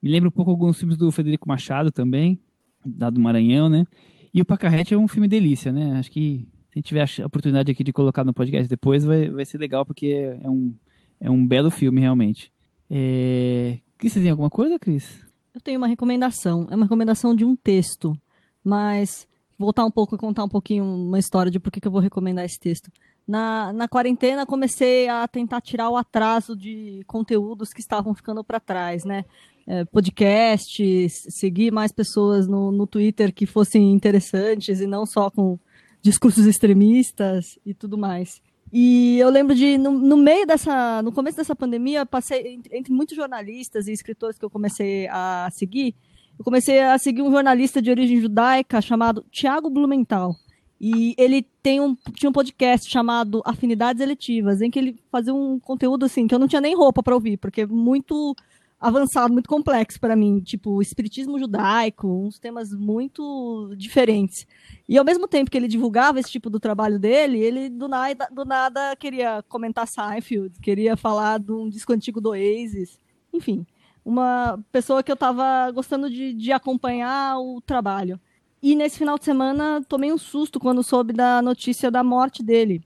Me lembra um pouco alguns filmes do Federico Machado também, da do Maranhão, né? E o Pacarrete é um filme delícia, né? Acho que se a gente tiver a oportunidade aqui de colocar no podcast depois, vai, vai ser legal, porque é um, é um belo filme, realmente. É... Cris, você tem alguma coisa, Cris? Eu tenho uma recomendação. É uma recomendação de um texto, mas voltar um pouco e contar um pouquinho uma história de por que, eu vou recomendar esse texto. Na, na quarentena, comecei a tentar tirar o atraso de conteúdos que estavam ficando para trás, né? É, podcast, seguir mais pessoas no, no Twitter que fossem interessantes e não só com discursos extremistas e tudo mais. E eu lembro de, no, no, meio dessa, no começo dessa pandemia, passei entre, entre, muitos jornalistas e escritores que eu comecei a seguir, eu comecei a seguir um jornalista de origem judaica chamado Tiago Blumenthal. E ele tem um, tinha um podcast chamado Afinidades Eletivas, em que ele fazia um conteúdo assim, que eu não tinha nem roupa para ouvir, porque muito avançado, muito complexo para mim, tipo espiritismo judaico, uns temas muito diferentes. E ao mesmo tempo que ele divulgava esse tipo do trabalho dele, ele do nada, do nada queria comentar Seinfeld, queria falar de um disco antigo do Oasis, enfim, uma pessoa que eu estava gostando de, de acompanhar o trabalho. E nesse final de semana tomei um susto quando soube da notícia da morte dele.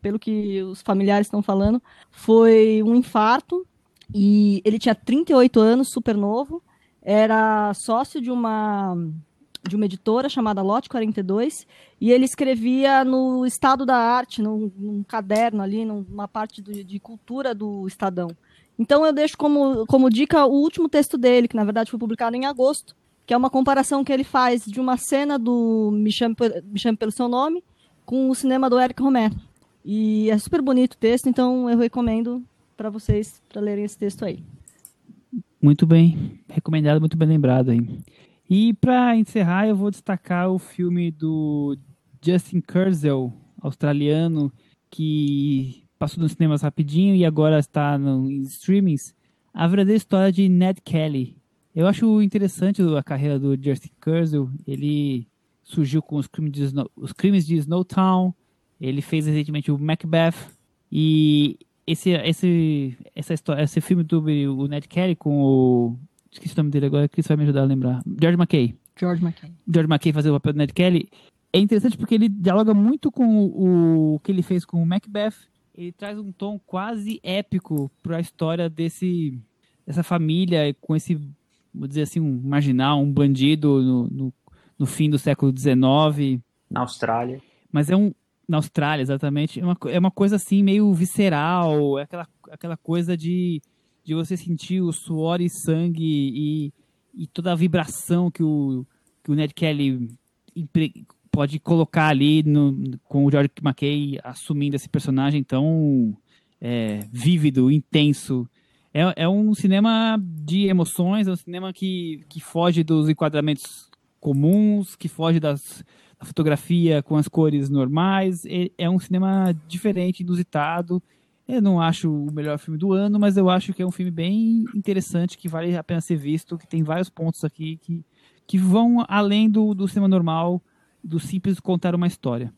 Pelo que os familiares estão falando, foi um infarto e ele tinha 38 anos, super novo, era sócio de uma de uma editora chamada Lote 42, e ele escrevia no Estado da Arte, num, num caderno ali, numa parte do, de cultura do Estadão. Então eu deixo como, como dica o último texto dele, que na verdade foi publicado em agosto, que é uma comparação que ele faz de uma cena do Me Chame, Me Chame Pelo Seu Nome com o cinema do Eric Romer. E é super bonito o texto, então eu recomendo para vocês para lerem esse texto aí. Muito bem, recomendado, muito bem lembrado aí. E para encerrar, eu vou destacar o filme do Justin Kurzel, australiano, que passou nos cinemas rapidinho e agora está no, em streamings. A verdadeira história de Ned Kelly, eu acho interessante a carreira do Justin Kurzel. Ele surgiu com os crimes de, Snow, os crimes de Snowtown. Ele fez recentemente o Macbeth. E esse, esse, essa história, esse filme do o Ned Kelly com o. Esqueci o nome dele agora, que isso vai me ajudar a lembrar. George McKay. George McKay. George McKay fazer o papel do Ned Kelly. É interessante porque ele dialoga muito com o, o que ele fez com o Macbeth. Ele traz um tom quase épico para a história desse, dessa família, com esse vou dizer assim, um marginal, um bandido no, no, no fim do século XIX. Na Austrália. Mas é um. Na Austrália, exatamente. É uma, é uma coisa assim, meio visceral, é aquela, aquela coisa de, de você sentir o suor e sangue e, e toda a vibração que o, que o Ned Kelly pode colocar ali no, com o George McKay assumindo esse personagem tão é, vívido, intenso é, é um cinema de emoções, é um cinema que, que foge dos enquadramentos comuns, que foge das, da fotografia com as cores normais. É, é um cinema diferente, inusitado. Eu não acho o melhor filme do ano, mas eu acho que é um filme bem interessante, que vale a pena ser visto, que tem vários pontos aqui que, que vão além do, do cinema normal, do simples contar uma história.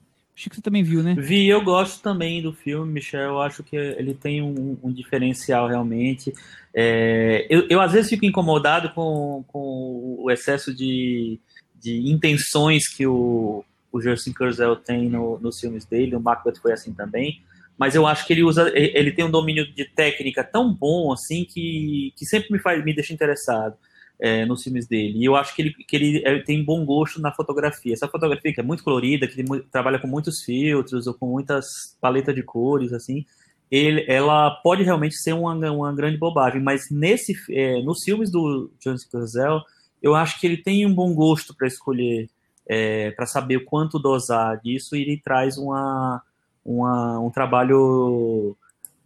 Que você também viu, né? Vi, eu gosto também do filme, Michel. Eu acho que ele tem um, um diferencial realmente. É, eu, eu, às vezes fico incomodado com, com o excesso de, de intenções que o, o Justin Kurzel tem no, nos filmes dele. O Macbeth foi assim também. Mas eu acho que ele usa, ele tem um domínio de técnica tão bom assim que, que sempre me faz, me deixa interessado é, nos filmes dele. E eu acho que ele, que ele é, tem bom gosto na fotografia. Essa fotografia que é muito colorida, que ele trabalha com muitos filtros ou com muitas paletas de cores, assim, ele, ela pode realmente ser uma, uma grande bobagem. Mas nesse, é, nos filmes do John Cazell, eu acho que ele tem um bom gosto para escolher, é, para saber o quanto dosar disso, e ele traz uma, uma, um trabalho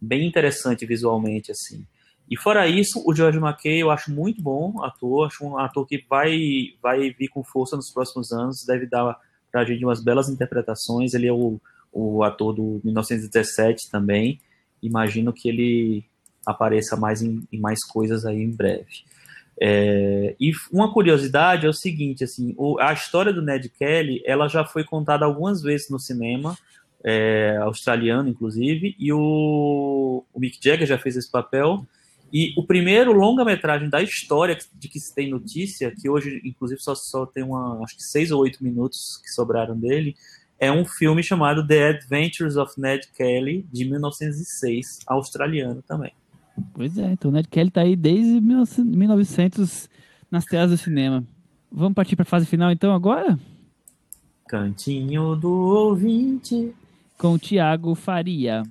bem interessante visualmente, assim. E fora isso, o George McKay eu acho muito bom ator, acho um ator que vai, vai vir com força nos próximos anos, deve dar pra gente umas belas interpretações. Ele é o, o ator do 1917 também. Imagino que ele apareça mais em, em mais coisas aí em breve. É, e uma curiosidade é o seguinte, assim, o, a história do Ned Kelly, ela já foi contada algumas vezes no cinema, é, australiano, inclusive, e o, o Mick Jagger já fez esse papel, e o primeiro longa-metragem da história de que se tem notícia, que hoje, inclusive, só, só tem uma, acho que seis ou oito minutos que sobraram dele, é um filme chamado The Adventures of Ned Kelly, de 1906, australiano também. Pois é, então o Ned Kelly tá aí desde 1900 nas telas do cinema. Vamos partir para a fase final então agora? Cantinho do ouvinte. Com o Tiago Faria.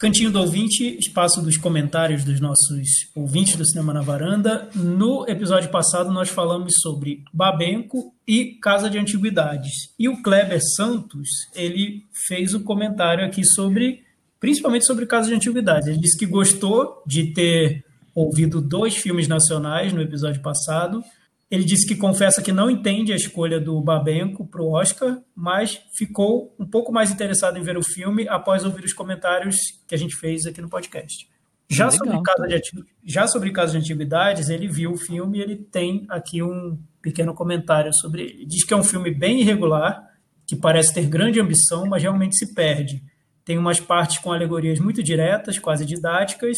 Cantinho do ouvinte, espaço dos comentários dos nossos ouvintes do Cinema na Varanda. No episódio passado, nós falamos sobre Babenco e Casa de Antiguidades. E o Kleber Santos, ele fez um comentário aqui sobre, principalmente sobre Casa de Antiguidades. Ele disse que gostou de ter ouvido dois filmes nacionais no episódio passado ele disse que confessa que não entende a escolha do Babenco para o Oscar, mas ficou um pouco mais interessado em ver o filme após ouvir os comentários que a gente fez aqui no podcast. Já, Legal. sobre, casa de, já sobre Caso de Antiguidades, ele viu o filme e ele tem aqui um pequeno comentário sobre ele. Diz que é um filme bem irregular, que parece ter grande ambição, mas realmente se perde. Tem umas partes com alegorias muito diretas, quase didáticas,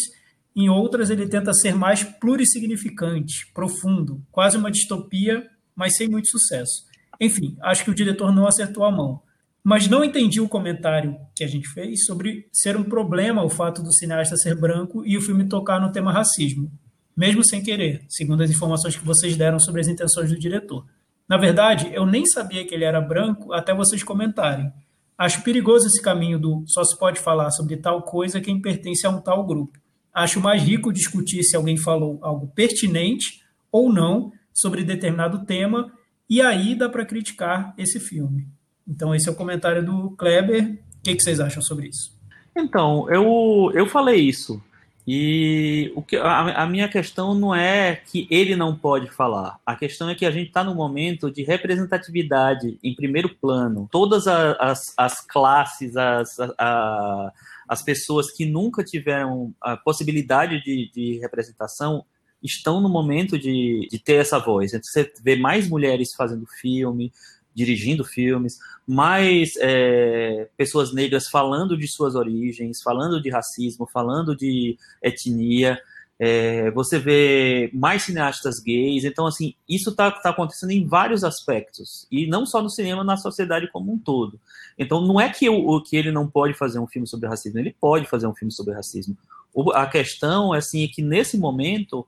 em outras, ele tenta ser mais plurissignificante, profundo, quase uma distopia, mas sem muito sucesso. Enfim, acho que o diretor não acertou a mão. Mas não entendi o comentário que a gente fez sobre ser um problema o fato do cineasta ser branco e o filme tocar no tema racismo, mesmo sem querer, segundo as informações que vocês deram sobre as intenções do diretor. Na verdade, eu nem sabia que ele era branco até vocês comentarem. Acho perigoso esse caminho do só se pode falar sobre tal coisa quem pertence a um tal grupo. Acho mais rico discutir se alguém falou algo pertinente ou não sobre determinado tema, e aí dá para criticar esse filme. Então, esse é o comentário do Kleber. O que, que vocês acham sobre isso? Então, eu, eu falei isso. E o que, a, a, minha questão não é que ele não pode falar. A questão é que a gente está no momento de representatividade em primeiro plano. Todas as, as classes, as, a, as pessoas que nunca tiveram a possibilidade de, de representação estão no momento de, de ter essa voz. Então, você vê mais mulheres fazendo filme, dirigindo filmes, mais é, pessoas negras falando de suas origens, falando de racismo, falando de etnia. É, você vê mais cineastas gays. Então, assim, isso está tá acontecendo em vários aspectos. E não só no cinema, na sociedade como um todo. Então, não é que, que ele não pode fazer um filme sobre racismo, ele pode fazer um filme sobre racismo. O, a questão, assim, é que nesse momento,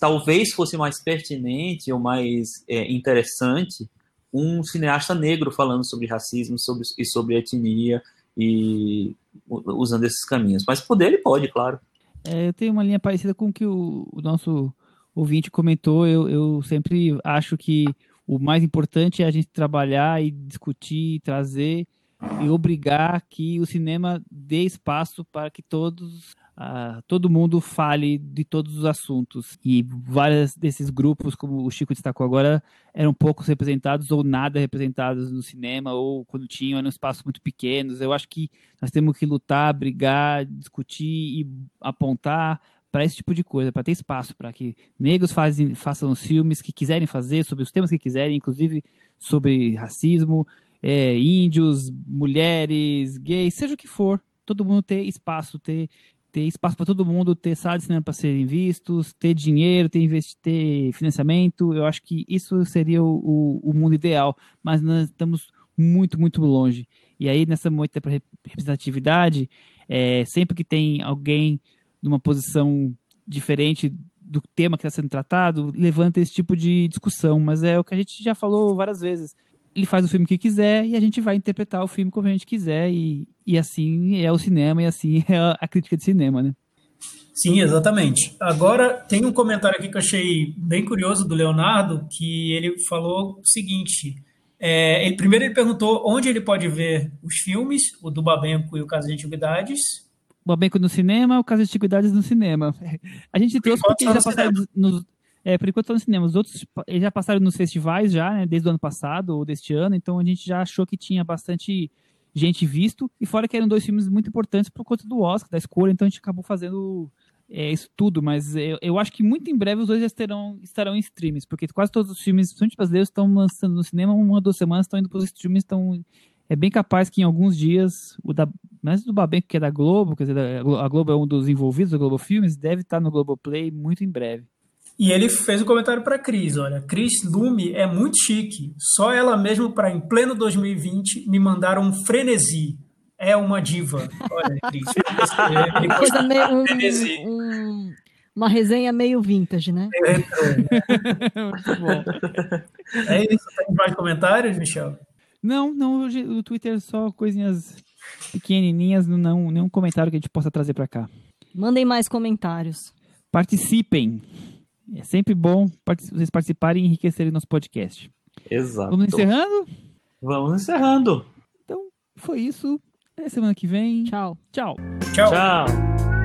talvez fosse mais pertinente ou mais é, interessante um cineasta negro falando sobre racismo sobre, e sobre etnia e usando esses caminhos. Mas poder ele pode, claro. É, eu tenho uma linha parecida com o que o, o nosso ouvinte comentou. Eu, eu sempre acho que o mais importante é a gente trabalhar e discutir, trazer e obrigar que o cinema dê espaço para que todos uh, todo mundo fale de todos os assuntos. E vários desses grupos, como o Chico destacou agora, eram poucos representados ou nada representados no cinema, ou quando tinham eram espaços muito pequenos. Eu acho que nós temos que lutar, brigar, discutir e apontar para esse tipo de coisa, para ter espaço para que negros fazem, façam os filmes que quiserem fazer, sobre os temas que quiserem, inclusive sobre racismo, é, índios, mulheres, gays, seja o que for, todo mundo ter espaço, ter ter espaço para todo mundo, ter salas de cinema para serem vistos, ter dinheiro, ter, ter financiamento. Eu acho que isso seria o, o, o, mundo ideal, mas nós estamos muito, muito longe. E aí, nessa moita representatividade, é, sempre que tem alguém numa posição diferente do tema que está sendo tratado, levanta esse tipo de discussão. Mas é o que a gente já falou várias vezes ele faz o filme que quiser e a gente vai interpretar o filme como a gente quiser e, e assim é o cinema e assim é a crítica de cinema, né? Sim, exatamente. Agora, tem um comentário aqui que eu achei bem curioso do Leonardo, que ele falou o seguinte: é, ele, primeiro ele perguntou onde ele pode ver os filmes, o do Babenco e o Caso de Antiguidades. O Babenco no cinema, o Caso de Antiguidades no cinema. A gente trouxe porque já passaram nos, é, por enquanto estão no cinema. Os outros eles já passaram nos festivais já, né, desde o ano passado ou deste ano, então a gente já achou que tinha bastante gente visto, e fora que eram dois filmes muito importantes por conta do Oscar, da escolha, então a gente acabou fazendo é, isso tudo, mas eu, eu acho que muito em breve os dois já estarão, estarão em streams, porque quase todos os filmes, principalmente brasileiros, estão lançando no cinema uma ou duas semanas, estão indo para os streams, estão é bem capaz que em alguns dias, o da, mais do Babenco, que é da Globo, quer dizer, a Globo é um dos envolvidos, a Globo Filmes, deve estar no Globoplay muito em breve. E ele fez um comentário para Cris, olha, Cris Lume é muito chique, só ela mesmo para em pleno 2020 me mandar um frenesi. É uma diva. Olha, Cris. Coisa meio, um, um, uma resenha meio vintage, né? Muito bom. É isso. Tem mais comentários, Michel? Não, não, hoje o Twitter é só coisinhas pequenininhas, não, nenhum comentário que a gente possa trazer para cá. Mandem mais comentários. Participem. É sempre bom vocês participarem e enriquecerem nosso podcast. Exato. Vamos encerrando? Vamos encerrando. Então, foi isso. Até semana que vem. Tchau. Tchau. Tchau. Tchau.